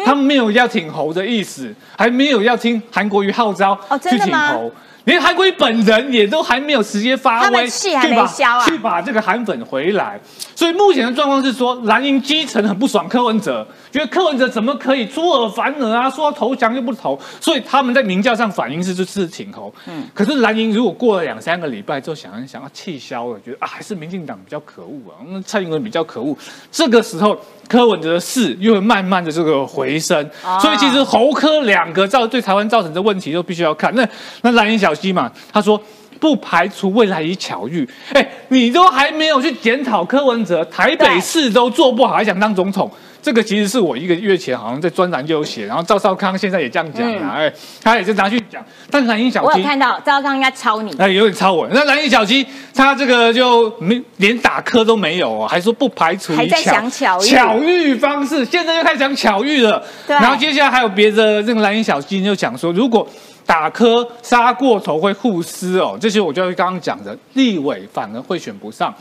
他们没有要请侯的意思，还没有要听韩国瑜号召去请侯。连韩国瑜本人也都还没有直接发威，去把去把这个韩粉回来。所以目前的状况是说，蓝营基层很不爽柯文哲，觉得柯文哲怎么可以出尔反尔啊？说要投降又不投，所以他们在民调上反应是就是挺侯。嗯，可是蓝营如果过了两三个礼拜之后，想想啊气消了，觉得啊还是民进党比较可恶啊，那蔡英文比较可恶。这个时候柯文哲的势又会慢慢的这个回升，所以其实侯柯两个造对台湾造成的问题都必须要看。那那蓝营小溪嘛，他说。不排除未来以巧遇，哎，你都还没有去检讨柯文哲，台北市都做不好，还想当总统，这个其实是我一个月前好像在专栏就有写，然后赵少康现在也这样讲啊，哎，他也是拿去讲。但蓝鹰小鸡，我有看到赵少康应该抄你，哎，有点抄我。那蓝鹰小鸡他这个就没连打磕都没有哦，还说不排除还在想巧遇巧遇方式，现在又开始讲巧遇了。对然后接下来还有别的这个蓝鹰小鸡就讲说，如果打磕杀过头会互撕哦，这些我就刚刚讲的，立委反而会选不上。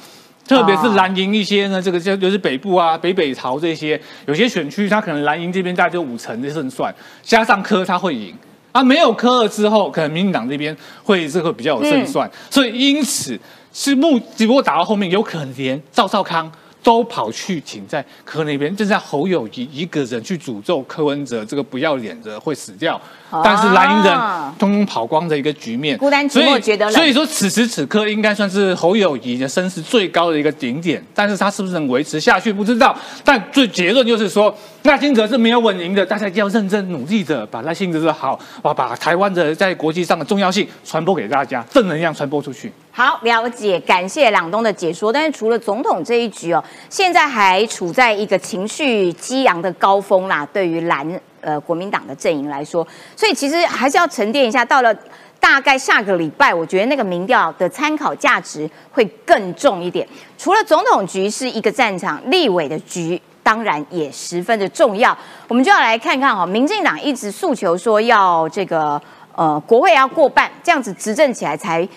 特别是蓝营一些呢，这个就就是北部啊、北北朝这些，有些选区它可能蓝营这边大概就五成的胜算，加上科它会赢啊，没有科了之后，可能民进党这边会这个比较有胜算，所以因此是目只不过打到后面，有可能连赵少康。都跑去请在柯那边，正在侯友谊一个人去诅咒柯文哲这个不要脸的会死掉，但是蓝营人通通跑光的一个局面，孤单寂寞觉得所以说此时此刻应该算是侯友谊的声势最高的一个顶点，但是他是不是能维持下去不知道。但最结论就是说，赖清德是没有稳赢的，大家一定要认真努力的把赖清德的好，把，把台湾的在国际上的重要性传播给大家，正能量传播出去。好，了解，感谢朗东的解说。但是除了总统这一局哦，现在还处在一个情绪激昂的高峰啦。对于蓝呃国民党的阵营来说，所以其实还是要沉淀一下。到了大概下个礼拜，我觉得那个民调的参考价值会更重一点。除了总统局是一个战场，立委的局当然也十分的重要。我们就要来看看哈，民进党一直诉求说要这个呃国会要过半，这样子执政起来才。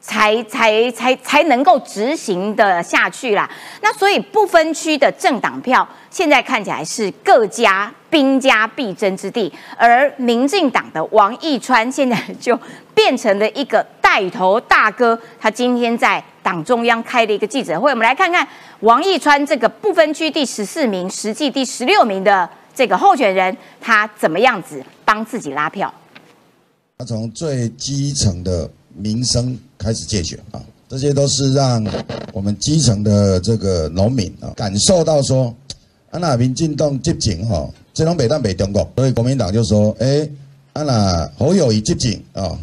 才才才才能够执行的下去啦。那所以不分区的政党票，现在看起来是各家兵家必争之地。而民进党的王义川现在就变成了一个带头大哥。他今天在党中央开了一个记者会，我们来看看王义川这个不分区第十四名、实际第十六名的这个候选人，他怎么样子帮自己拉票？他从最基层的民生。开始借选啊，这些都是让我们基层的这个农民啊感受到说，啊那民进党接警哈，这种北当北中国，所以国民党就说，哎，啊那侯友谊接警啊，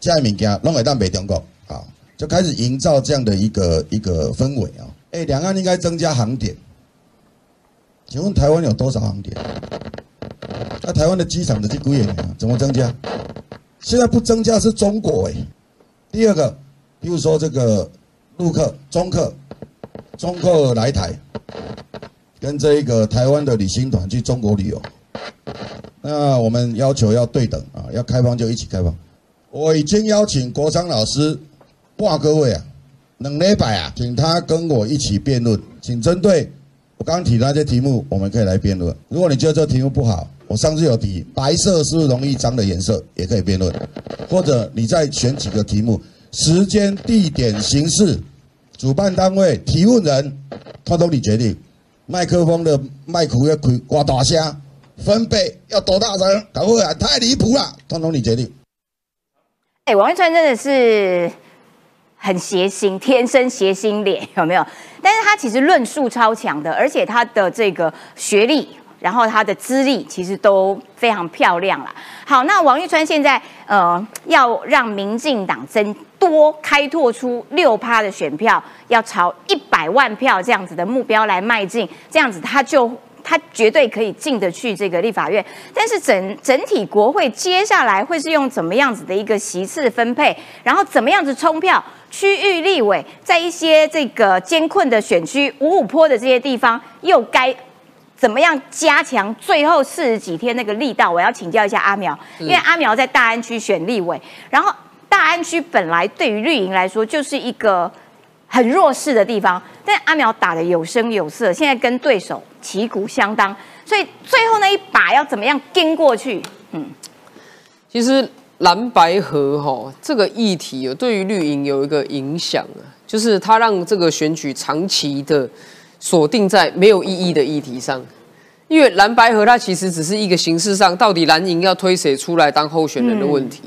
这些物件拢会当北中国啊，就开始营造这样的一个一个氛围啊，哎，两岸应该增加航点，请问台湾有多少航点？那台湾的机场的这几年怎么增加？现在不增加是中国哎。第二个，比如说这个陆客、中客、中客来台，跟这一个台湾的旅行团去中国旅游，那我们要求要对等啊，要开放就一起开放。我已经邀请国昌老师，哇，各位啊，冷雷百啊，请他跟我一起辩论，请针对我刚提的那些题目，我们可以来辩论。如果你觉得这题目不好，我上次有提，白色是不是容易脏的颜色，也可以辩论，或者你再选几个题目，时间、地点、形式，主办单位、提问人，通通你决定。麦克风的麦克要开挂大声，分贝要多大声，搞不好太离谱了，通通你决定。哎，王一川真的是很邪心，天生邪心脸，有没有？但是他其实论述超强的，而且他的这个学历。然后他的资历其实都非常漂亮了。好，那王玉川现在呃要让民进党增多开拓出六趴的选票，要朝一百万票这样子的目标来迈进，这样子他就他绝对可以进得去这个立法院。但是整整体国会接下来会是用怎么样子的一个席次分配，然后怎么样子冲票？区域立委在一些这个艰困的选区五五坡的这些地方又该。怎么样加强最后四十几天那个力道？我要请教一下阿苗，因为阿苗在大安区选立委，然后大安区本来对于绿营来说就是一个很弱势的地方，但阿苗打的有声有色，现在跟对手旗鼓相当，所以最后那一把要怎么样跟过去？嗯，其实蓝白河哈这个议题有对于绿营有一个影响啊，就是它让这个选举长期的。锁定在没有意义的议题上，因为蓝白河它其实只是一个形式上到底蓝营要推谁出来当候选人的问题。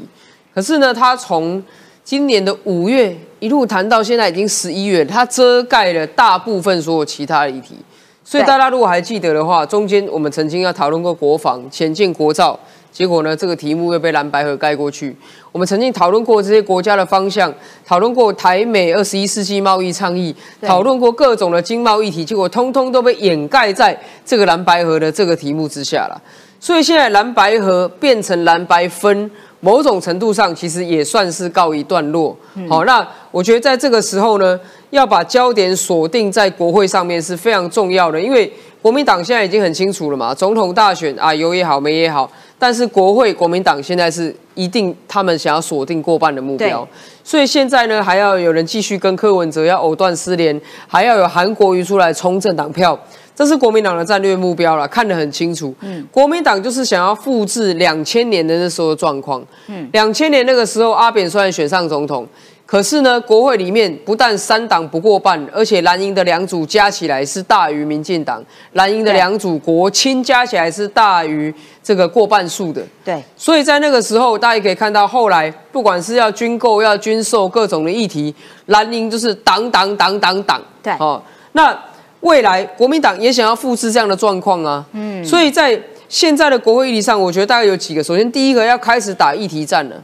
可是呢，它从今年的五月一路谈到现在已经十一月，它遮盖了大部分所有其他的议题。所以大家如果还记得的话，中间我们曾经要讨论过国防、前进国造，结果呢，这个题目又被蓝白河盖过去。我们曾经讨论过这些国家的方向，讨论过台美二十一世纪贸易倡议，讨论过各种的经贸议题，结果通通都被掩盖在这个蓝白河的这个题目之下了。所以现在蓝白河变成蓝白分。某种程度上，其实也算是告一段落。好，那我觉得在这个时候呢，要把焦点锁定在国会上面是非常重要的，因为国民党现在已经很清楚了嘛，总统大选啊有也好没也好，但是国会国民党现在是一定他们想要锁定过半的目标，所以现在呢还要有人继续跟柯文哲要藕断丝连，还要有韩国瑜出来冲政党票。这是国民党的战略目标了，看得很清楚。嗯，国民党就是想要复制两千年的那时候的状况。嗯，两千年那个时候，阿扁虽然选上总统，可是呢，国会里面不但三党不过半，而且蓝营的两组加起来是大于民进党，蓝营的两组国亲加起来是大于这个过半数的。对，所以在那个时候，大家可以看到，后来不管是要军购、要军售各种的议题，蓝营就是党党党党党。对，哦，那。未来国民党也想要复制这样的状况啊，嗯，所以在现在的国会议题上，我觉得大概有几个。首先，第一个要开始打议题战了，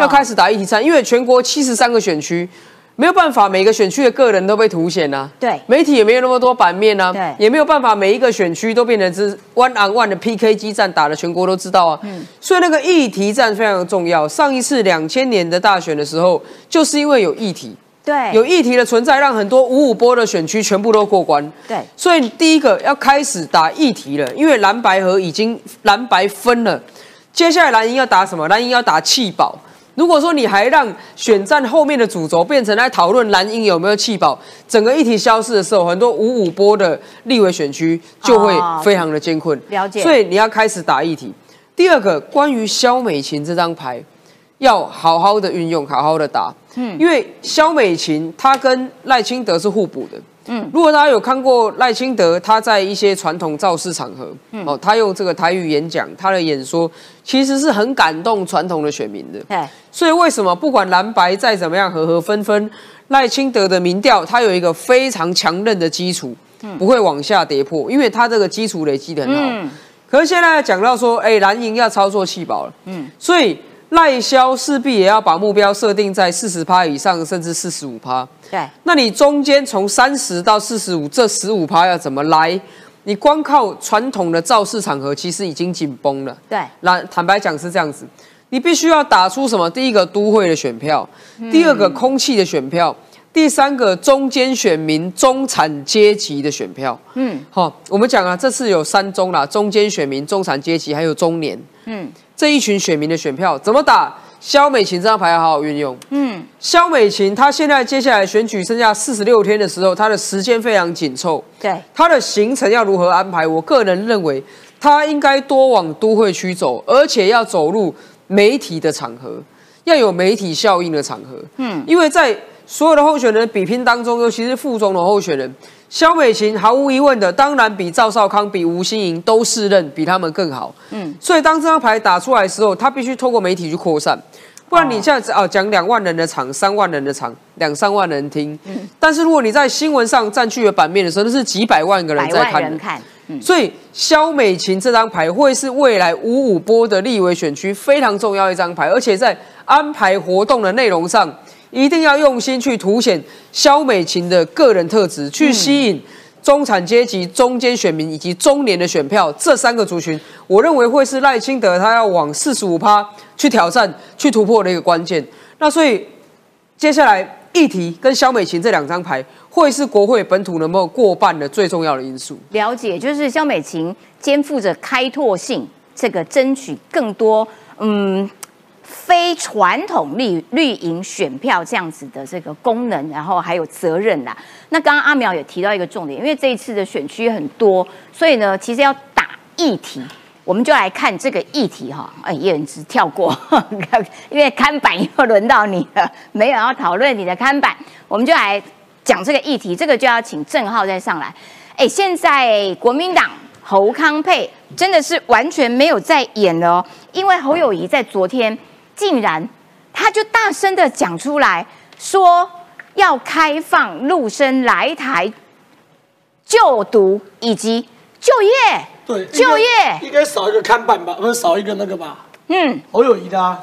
要开始打议题战，因为全国七十三个选区没有办法每个选区的个人都被凸显啊，对，媒体也没有那么多版面啊，对，也没有办法每一个选区都变成是 one on one 的 PK 激战，打的全国都知道啊，嗯，所以那个议题战非常的重要。上一次两千年的大选的时候，就是因为有议题。对，有议题的存在，让很多五五波的选区全部都过关。对，所以第一个要开始打议题了，因为蓝白河已经蓝白分了，接下来蓝营要打什么？蓝营要打弃保。如果说你还让选战后面的主轴变成来讨论蓝营有没有气保，整个议题消失的时候，很多五五波的立委选区就会非常的艰困。了解。所以你要开始打议题。第二个，关于萧美琴这张牌。要好好的运用，好好的打。嗯，因为肖美琴她跟赖清德是互补的。嗯，如果大家有看过赖清德他在一些传统造势场合，哦，他用这个台语演讲，他的演说其实是很感动传统的选民的。对，所以为什么不管蓝白再怎么样和和分分，赖清德的民调他有一个非常强韧的基础，不会往下跌破，因为他这个基础累积的很好。嗯，可是现在讲到说，哎，蓝营要操作气保了。嗯，所以。赖萧势必也要把目标设定在四十趴以上，甚至四十五趴。对，那你中间从三十到四十五这十五趴要怎么来？你光靠传统的造势场合，其实已经紧绷了。对，那坦白讲是这样子，你必须要打出什么？第一个都会的选票，第二个空气的选票，第三个中间选民、中产阶级的选票。嗯，好，我们讲啊，这次有三中啦：中间选民、中产阶级，还有中年。嗯。这一群选民的选票怎么打？肖美琴这张牌要好好运用。嗯，肖美琴她现在接下来选举剩下四十六天的时候，她的时间非常紧凑。对，她的行程要如何安排？我个人认为，她应该多往都会区走，而且要走入媒体的场合，要有媒体效应的场合。嗯，因为在所有的候选人比拼当中，尤其是副总统候选人。肖美琴毫无疑问的，当然比赵少康、比吴欣盈都是任比他们更好。嗯，所以当这张牌打出来的时候，他必须透过媒体去扩散，不然你这样子哦，讲两万人的场、三万人的场、两三万人听。嗯，但是如果你在新闻上占据了版面的时候，那是几百万个人在看。看。所以肖美琴这张牌会是未来五五波的立委选区非常重要一张牌，而且在安排活动的内容上。一定要用心去凸显肖美琴的个人特质，去吸引中产阶级、中间选民以及中年的选票这三个族群，我认为会是赖清德他要往四十五趴去挑战、去突破的一个关键。那所以接下来议题跟肖美琴这两张牌，会是国会本土能不能过半的最重要的因素。了解，就是肖美琴肩负着开拓性，这个争取更多，嗯。非传统绿绿营选票这样子的这个功能，然后还有责任啦。那刚刚阿苗也提到一个重点，因为这一次的选区很多，所以呢，其实要打议题，我们就来看这个议题哈。哎，叶仁之跳过，*laughs* 因为看板又轮到你了，没有要讨论你的看板，我们就来讲这个议题。这个就要请郑浩再上来。哎，现在国民党侯康佩真的是完全没有在演了，因为侯友谊在昨天。竟然，他就大声的讲出来说要开放陆生来台就读以及就业，对，就业应该少一个看板吧，不是少一个那个吧？嗯，侯友谊的啊。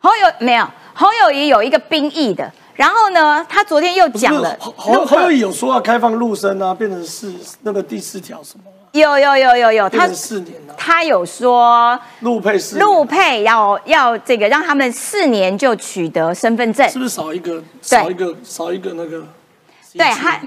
侯友没有，侯友谊有一个兵役的。然后呢，他昨天又讲了，侯侯友谊有说要开放陆生啊，变成是那个第四条什么？有有有有有，他四年了。他有说陆配四陆配要要这个让他们四年就取得身份证，是不是少一个少一个少一个那个？对他，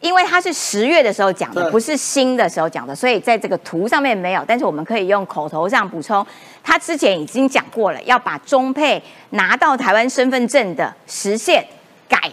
因为他是十月的时候讲的，不是新的时候讲的，所以在这个图上面没有，但是我们可以用口头上补充。他之前已经讲过了，要把中配拿到台湾身份证的时限改。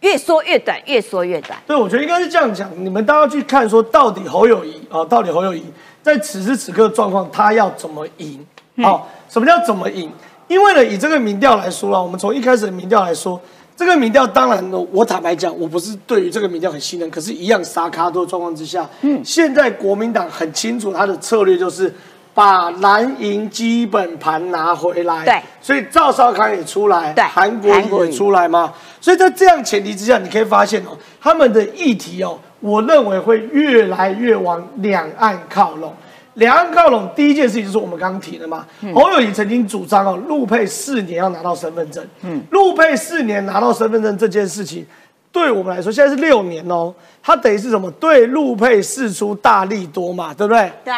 越缩越短，越缩越短。对，我觉得应该是这样讲。你们大家去看，说到底侯友谊啊，到底侯友谊在此时此刻状况，他要怎么赢？好，什么叫怎么赢？因为呢，以这个民调来说啊，我们从一开始的民调来说，这个民调当然呢，我坦白讲，我不是对于这个民调很信任。可是，一样沙卡多状况之下，嗯，现在国民党很清楚他的策略就是。把蓝营基本盘拿回来，对，所以赵少康也出来，对，韩国也出来嘛，所以在这样前提之下，你可以发现哦，他们的议题哦，我认为会越来越往两岸靠拢。两岸靠拢，第一件事情就是我们刚刚提的嘛，侯友谊曾经主张哦，陆配四年要拿到身份证，嗯，陆配四年拿到身份证这件事情，对我们来说现在是六年哦，它等于是什么？对陆配事出大力多嘛，对不对？对。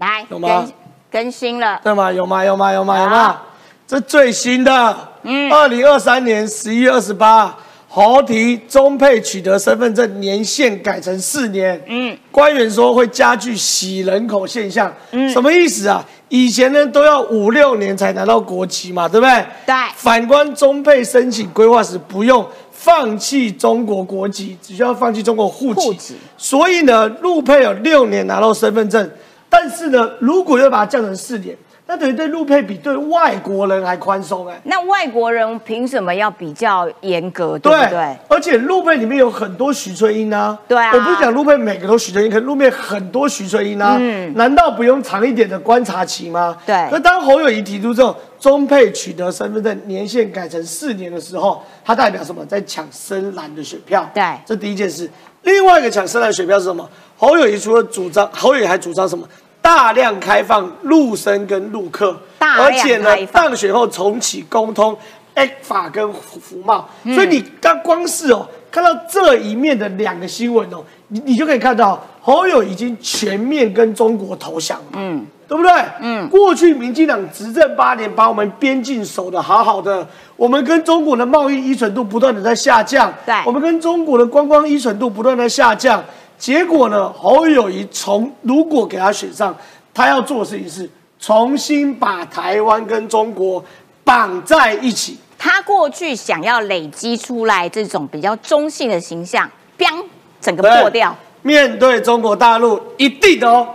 来，有吗？更新了，对吗？有吗？有吗？有吗？有吗？这最新的，嗯，二零二三年十一月二十八，豪提中配取得身份证年限改成四年，嗯，官员说会加剧洗人口现象，嗯，什么意思啊？以前呢都要五六年才拿到国籍嘛，对不对？对。反观中配申请规划时不用放弃中国国籍，只需要放弃中国户籍，所以呢，陆配有六年拿到身份证。但是呢，如果要把它降成四年，那等于对陆配比对外国人还宽松哎。那外国人凭什么要比较严格？对不对？而且陆配里面有很多徐翠英啊。对啊。我不是讲陆配每个都徐翠英，可陆配很多徐翠英啊。嗯。难道不用长一点的观察期吗？对。那当侯友谊提出这种中配取得身份证年限改成四年的时候，它代表什么？在抢深蓝的选票。对。这第一件事。另外一个抢深蓝选票是什么？侯友谊除了主张，侯友谊还主张什么？大量开放陆生跟陆客，而且呢，当选后重启公通 A 法跟服贸，所以你刚光是哦，看到这一面的两个新闻哦，你你就可以看到侯友已经全面跟中国投降，嗯，对不对？嗯，过去民进党执政八年，把我们边境守得好好的，我们跟中国的贸易依存度不断的在下降，对，我们跟中国的观光依存度不断的下降。结果呢？侯友谊从如果给他选上，他要做的事情是重新把台湾跟中国绑在一起。他过去想要累积出来这种比较中性的形象，砰，整个破掉。面对中国大陆，一定的哦，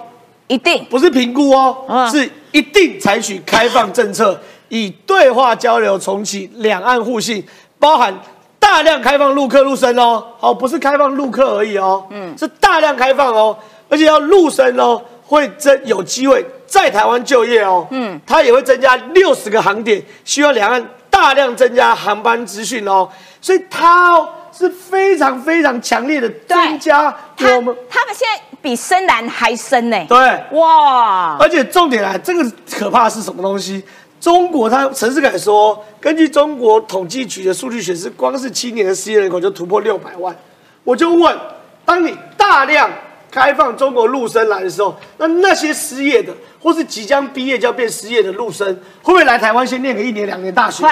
一定不是评估哦，是一定采取开放政策，以对话交流重启两岸互信，包含。大量开放陆客陆生哦，好，不是开放陆客而已哦，嗯，是大量开放哦，而且要陆生哦，会增有机会在台湾就业哦，嗯，它也会增加六十个航点，需要两岸大量增加航班资讯哦，所以它是非常非常强烈的增加我们，他们现在比深蓝还深呢，对，哇，而且重点来，这个可怕是什么东西？中国，他陈世凯说，根据中国统计局的数据显示，光是七年的失业人口就突破六百万。我就问，当你大量开放中国陆生来的时候，那那些失业的，或是即将毕业就要变失业的陆生，会不会来台湾先念个一年两年大学？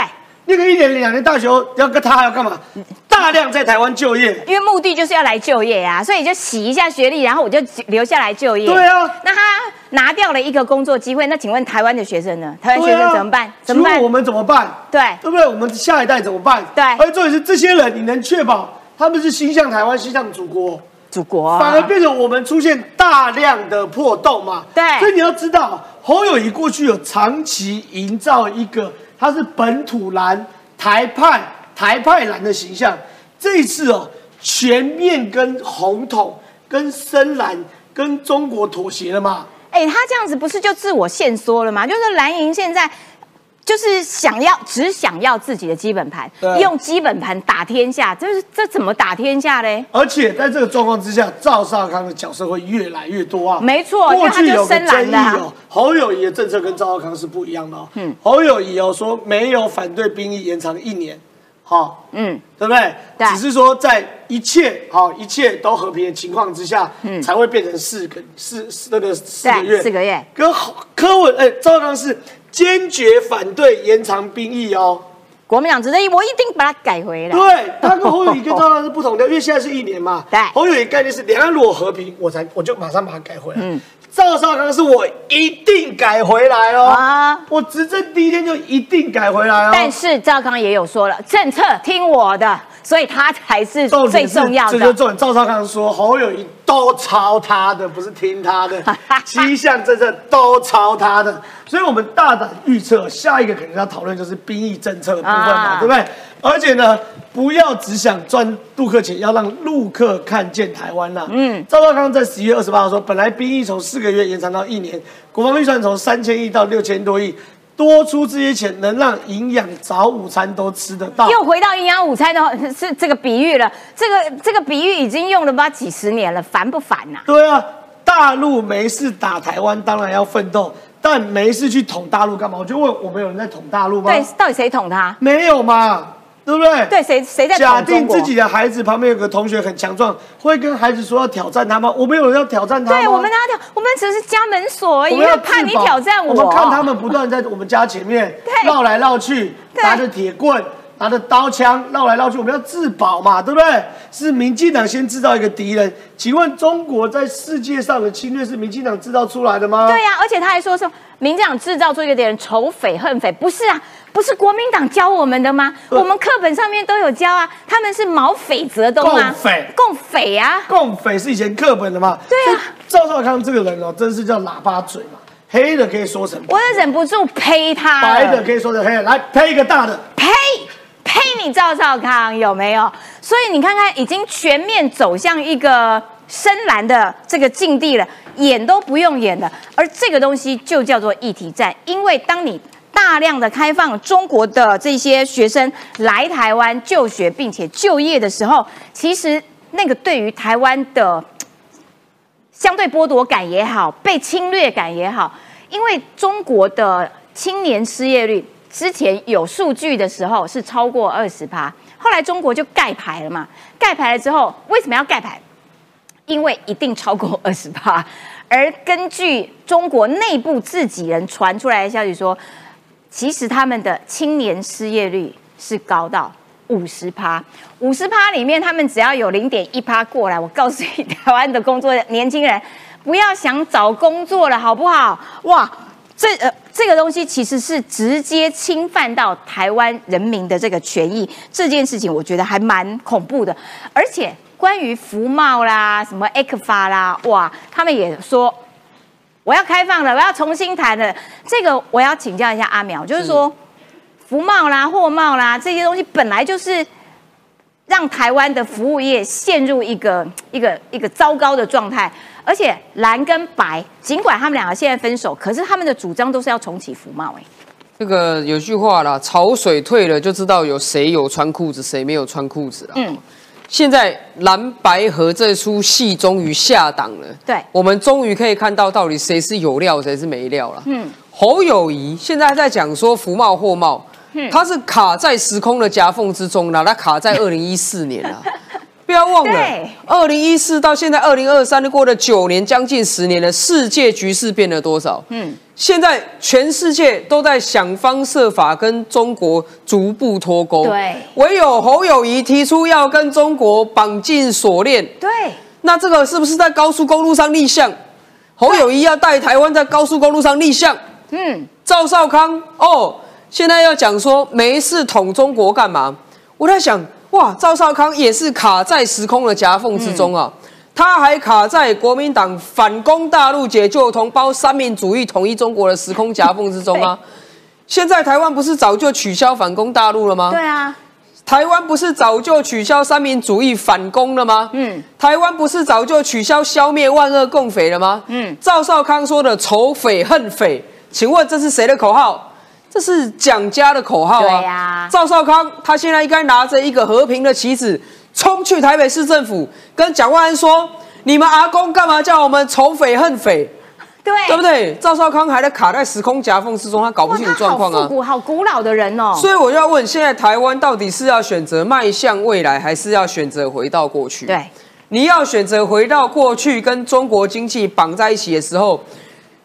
念个一年两年大学要跟他还要干嘛？大量在台湾就业，因为目的就是要来就业呀，所以就洗一下学历，然后我就留下来就业。对啊，那他拿掉了一个工作机会，那请问台湾的学生呢？台湾学生怎么办？怎么办？我们怎么办？对，对不对？我们下一代怎么办？对。而重点是这些人，你能确保他们是心向台湾、心向祖国？祖国啊反而变成我们出现大量的破洞嘛？对。所以你要知道，侯友谊过去有长期营造一个他是本土蓝。台派台派蓝的形象，这一次哦，全面跟红统、跟深蓝、跟中国妥协了嘛？哎，他这样子不是就自我限缩了吗？就是蓝营现在就是想要只想要自己的基本盘，用基本盘打天下，这是这怎么打天下嘞？而且在这个状况之下，赵少康的角色会越来越多啊。没错过去有个争议哦，侯友谊的政策跟赵少康是不一样的哦。嗯，侯友谊哦说没有反对兵役延长一年，好，嗯，对不对？对只是说在一切好一切都和平的情况之下，嗯，才会变成四个四四那个四个月，四个月。跟柯文哎，赵少康是坚决反对延长兵役哦。国民党执政，我一定把它改回来。对，他跟侯友谊跟赵少康是不同的，因为现在是一年嘛。*laughs* 对侯友谊概念是两岸如果和平，我才我就马上把它改回来。嗯赵少康是我一定改回来哦。啊我执政第一天就一定改回来哦。但是赵康也有说了，政策听我的，所以他才是最重要的。这就是重点。赵少康说侯友谊都抄他的，不是听他的，*laughs* 七项政策都抄他的，所以我们大胆预测，下一个可能要讨论就是兵役政策的部分嘛，啊对不对？而且呢，不要只想赚陆客钱，要让陆客看见台湾啦。嗯，赵少康在十一月二十八号说，本来兵役从四个月延长到一年，国防预算从三千亿到六千多亿。多出这些钱，能让营养早午餐都吃得到。又回到营养午餐的是这个比喻了，这个这个比喻已经用了不知道几十年了，烦不烦呐、对啊，大陆没事打台湾，当然要奋斗，但没事去捅大陆干嘛？我就问，我们有人在捅大陆吗？对，，到底谁捅他？没有嘛，对不对？对，谁谁在假定自？己的孩子旁边有个同学很强壮，会跟孩子说要挑战他吗？我们有人要挑战他吗？对我们拿掉，我们只是家门锁而已，我们要因为怕你挑战我。我们看他们不断在我们家前面对绕来绕去，拿着铁棍。拿着刀枪绕来绕去，我们要自保嘛，对不对？是民进党先制造一个敌人，请问中国在世界上的侵略是民进党制造出来的吗？对呀、而且他还说说，民进党制造出一个敌人，仇匪恨匪，不是啊，不是国民党教我们的吗？我们课本上面都有教啊，他们是毛匪泽东啊，共匪共匪啊，共匪是以前课本的嘛？对啊赵少康这个人哦，真是叫喇叭嘴嘛，黑的可以说成白我也忍不住呸他白的可以说成黑的，来呸一个大的。呸呸你赵少康有没有？所以你看看，已经全面走向一个深蓝的这个境地了，演都不用演了。而这个东西就叫做议题战，因为当你大量的开放中国的这些学生来台湾就学并且就业的时候，其实那个对于台湾的相对剥夺感也好，被侵略感也好，因为中国的青年失业率之前有数据的时候是超过二十趴，后来中国就盖牌了嘛，盖牌了之后为什么要盖牌？因为一定超过二十趴，而根据中国内部自己人传出来的消息说，其实他们的青年失业率是高到五十趴，五十趴里面他们只要有零点一趴过来，我告诉你，台湾的工作年轻人不要想找工作了，好不好？哇，这呃这个东西其实是直接侵犯到台湾人民的这个权益，这件事情我觉得还蛮恐怖的，而且关于服贸啦、什么 A 克法啦，哇，他们也说。我要开放了，我要重新谈了。这个我要请教一下阿苗，就是说，服贸啦、货贸啦这些东西本来就是让台湾的服务业陷入一个一个一个糟糕的状态，而且蓝跟白，尽管他们两个现在分手，可是他们的主张都是要重启服贸、哎，这个有句话啦，潮水退了就知道有谁有穿裤子，谁没有穿裤子了。嗯，现在蓝白河这出戏终于下档了，对我们终于可以看到到底谁是有料，谁是没料了。嗯，侯友谊现在在讲说福茂货茂，他是卡在时空的夹缝之中了，他卡在二零一四年了。*laughs* 不要忘了对，二零一四到现在二零二三，过了九年，将近十年了，世界局势变了多少？嗯，现在全世界都在想方设法跟中国逐步脱钩，对唯有侯友谊提出要跟中国绑进锁链，对，那这个是不是在高速公路上立项？侯友谊要带台湾在高速公路上立项。嗯，赵少康哦，现在要讲说没事捅中国干嘛？我在想，哇，赵少康也是卡在时空的夹缝之中啊，他还卡在国民党反攻大陆、解救同胞、三民主义统一中国的时空夹缝之中啊。现在台湾不是早就取消反攻大陆了吗？对啊，台湾不是早就取消三民主义反攻了吗？嗯，台湾不是早就取消消灭万恶共匪了吗？嗯赵少康说的仇匪恨匪，请问这是谁的口号？这是蒋家的口号啊。赵少康他现在应该拿着一个和平的旗子，冲去台北市政府，跟蒋万安说：“你们阿公干嘛叫我们仇匪恨匪？对对不对？”赵少康还在卡在时空夹缝之中，他搞不，清楚状况啊复。古、好古老的人哦。所以我就要问，现在台湾到底是要选择迈向未来，还是要选择回到过去？对，你要选择回到过去，跟中国经济绑在一起的时候，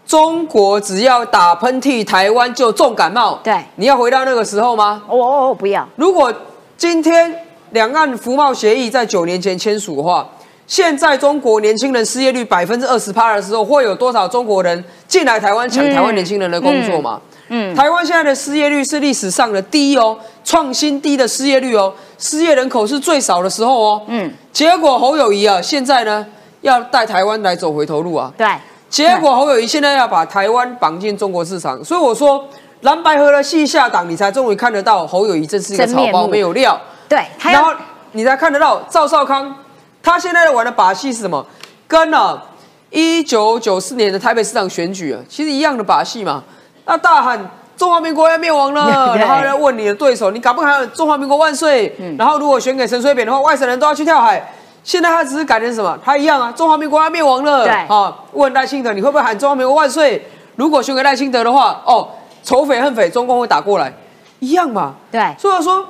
中国只要打喷嚏，台湾就重感冒。对你要回到那个时候吗？我我我不要。如果今天两岸服贸协议在九年前签署的话，现在中国年轻人失业率百分之二十趴的时候，会有多少中国人进来台湾抢台湾年轻人的工作嘛？嗯，台湾现在的失业率是历史上的第一哦，创新低的失业率哦，失业人口是最少的时候哦。嗯，结果侯友谊啊，现在呢要带台湾来走回头路啊。对，结果侯友谊现在要把台湾绑进中国市场，所以我说蓝白河的戏下党，你才终于看得到侯友谊真是一个草包没有料。对，然后你才看得到赵少康，他现在玩的把戏是什么？跟啊一九九四年的台北市长选举啊，其实一样的把戏嘛。那大喊中华民国要灭亡了，*laughs* 然后呢问你的对手，你敢不敢喊中华民国万岁？然后如果选给陈水扁的话，外省人都要去跳海。现在他只是改成什么？他一样啊，中华民国要灭亡了。对啊，问赖清德你会不会喊中华民国万岁？如果选给赖清德的话，哦，仇匪恨匪，中共会打过来，一样嘛。对所以我说，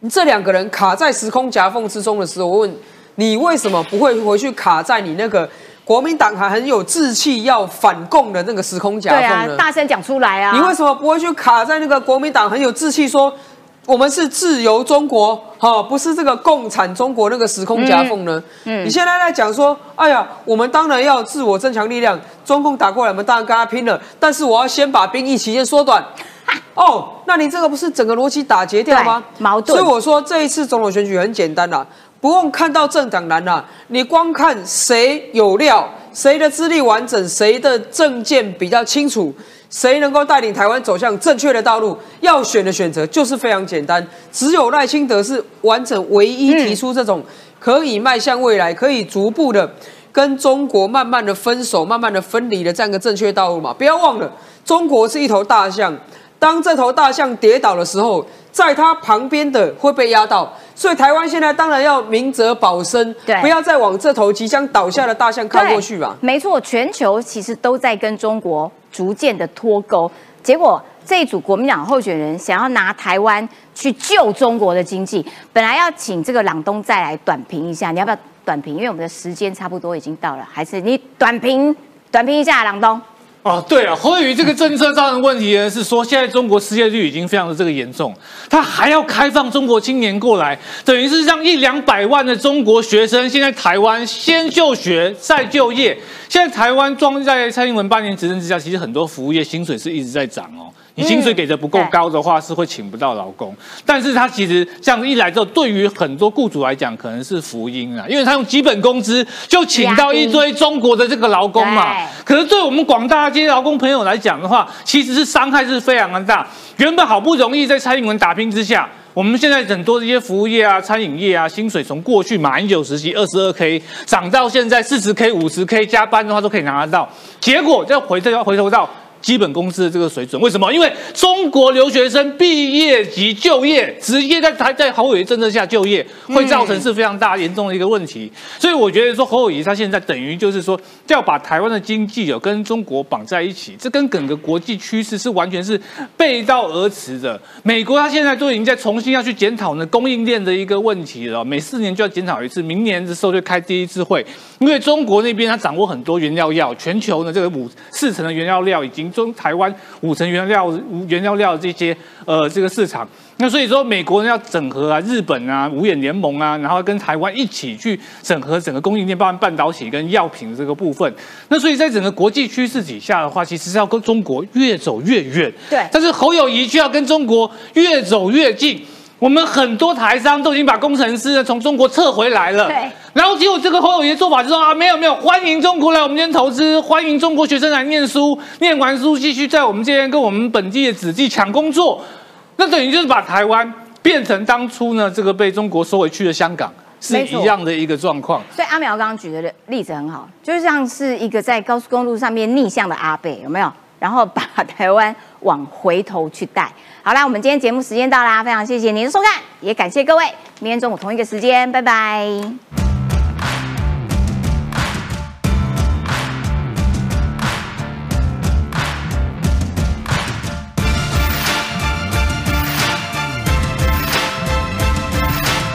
你这两个人卡在时空夹缝之中的时候，我问你为什么不会回去卡在你那个国民党还很有志气要反共的那个时空夹对啊缝呢？，大声讲出来啊！你为什么不会去卡在那个国民党很有志气说我们是自由中国，哈、不是这个共产中国那个时空夹缝呢？嗯你现在在讲说，哎呀，我们当然要自我增强力量，中共打过来，我们当然跟他拼了，但是我要先把兵役期间缩短。哦，那你这个不是整个逻辑打结掉吗？矛盾所以我说这一次总统选举很简单啦，不用看到政党难啦，你光看谁有料，谁的资历完整，谁的政见比较清楚，谁能够带领台湾走向正确的道路，要选的选择就是非常简单，只有赖清德是完整唯一提出这种可以迈向未来，可以逐步的。跟中国慢慢的分手、慢慢的分离的这样一个正确道路嘛，不要忘了，中国是一头大象，当这头大象跌倒的时候，在它旁边的会被压到，所以台湾现在当然要明哲保身，对不要再往这头即将倒下的大象看过去吧。没错，全球其实都在跟中国逐渐的脱钩，结果这一组国民党候选人想要拿台湾去救中国的经济，本来要请这个朗东再来短评一下，你要不要短评？因为我们的时间差不多已经到了，还是你短评短评一下朗东？哦，对啊，侯友这个政策造成问题呢，是说现在中国失业率已经非常的这个严重，他还要开放中国青年过来，等于是让一两百万的中国学生现在台湾先就学再就业。现在台湾装在蔡英文八年执政之下，其实很多服务业薪水是一直在涨哦。你薪水给的不够高的话，是会请不到劳工。但是他其实这样一来之后，对于很多雇主来讲，可能是福音啊，因为他用基本工资就请到一堆中国的这个劳工嘛。可是对我们广大这些劳工朋友来讲的话，其实是伤害是非常的大。原本好不容易在蔡英文打拼之下，我们现在很多这些服务业啊、餐饮业啊，薪水从过去马英九时期二十二 k 涨到现在四十 k、五十 k，加班的话都可以拿得到。结果再回头要回头到。基本工资的这个水准，为什么？因为中国留学生毕业及就业，直接在台在侯友谊政策下就业，会造成是非常大严重的一个问题。所以我觉得说侯友谊他现在等于就是说要把台湾的经济有跟中国绑在一起，这跟整个国际趋势是完全是背道而驰的。美国它现在都已经在重新要去检讨呢供应链的一个问题了，每四年就要检讨一次，明年的时候就开第一次会，因为中国那边它掌握很多原料药，全球呢这个五四成的原料料已经中台湾五成原料原料料这些呃这个市场。那所以说，美国人要整合啊，日本啊，五眼联盟啊，然后跟台湾一起去整合整个供应链，包含半导体跟药品这个部分。那所以在整个国际趋势底下的话，其实是要跟中国越走越远。对但是侯友谊却要跟中国越走越近。我们很多台商都已经把工程师呢从中国撤回来了。对。然后结果这个侯友谊的做法就是说啊，没有没有，欢迎中国来我们这边投资，欢迎中国学生来念书，念完书继续在我们这边跟我们本地的子弟抢工作。那等于就是把台湾变成当初呢这个被中国收回去的香港是一样的一个状况。所以阿苗刚刚举的例子很好，就是像是一个在高速公路上面逆向的阿贝，有没有？然后把 *laughs* 台湾往回头去带。好啦，我们今天节目时间到啦，非常谢谢您的收看，也感谢各位，明天中午同一个时间，拜拜。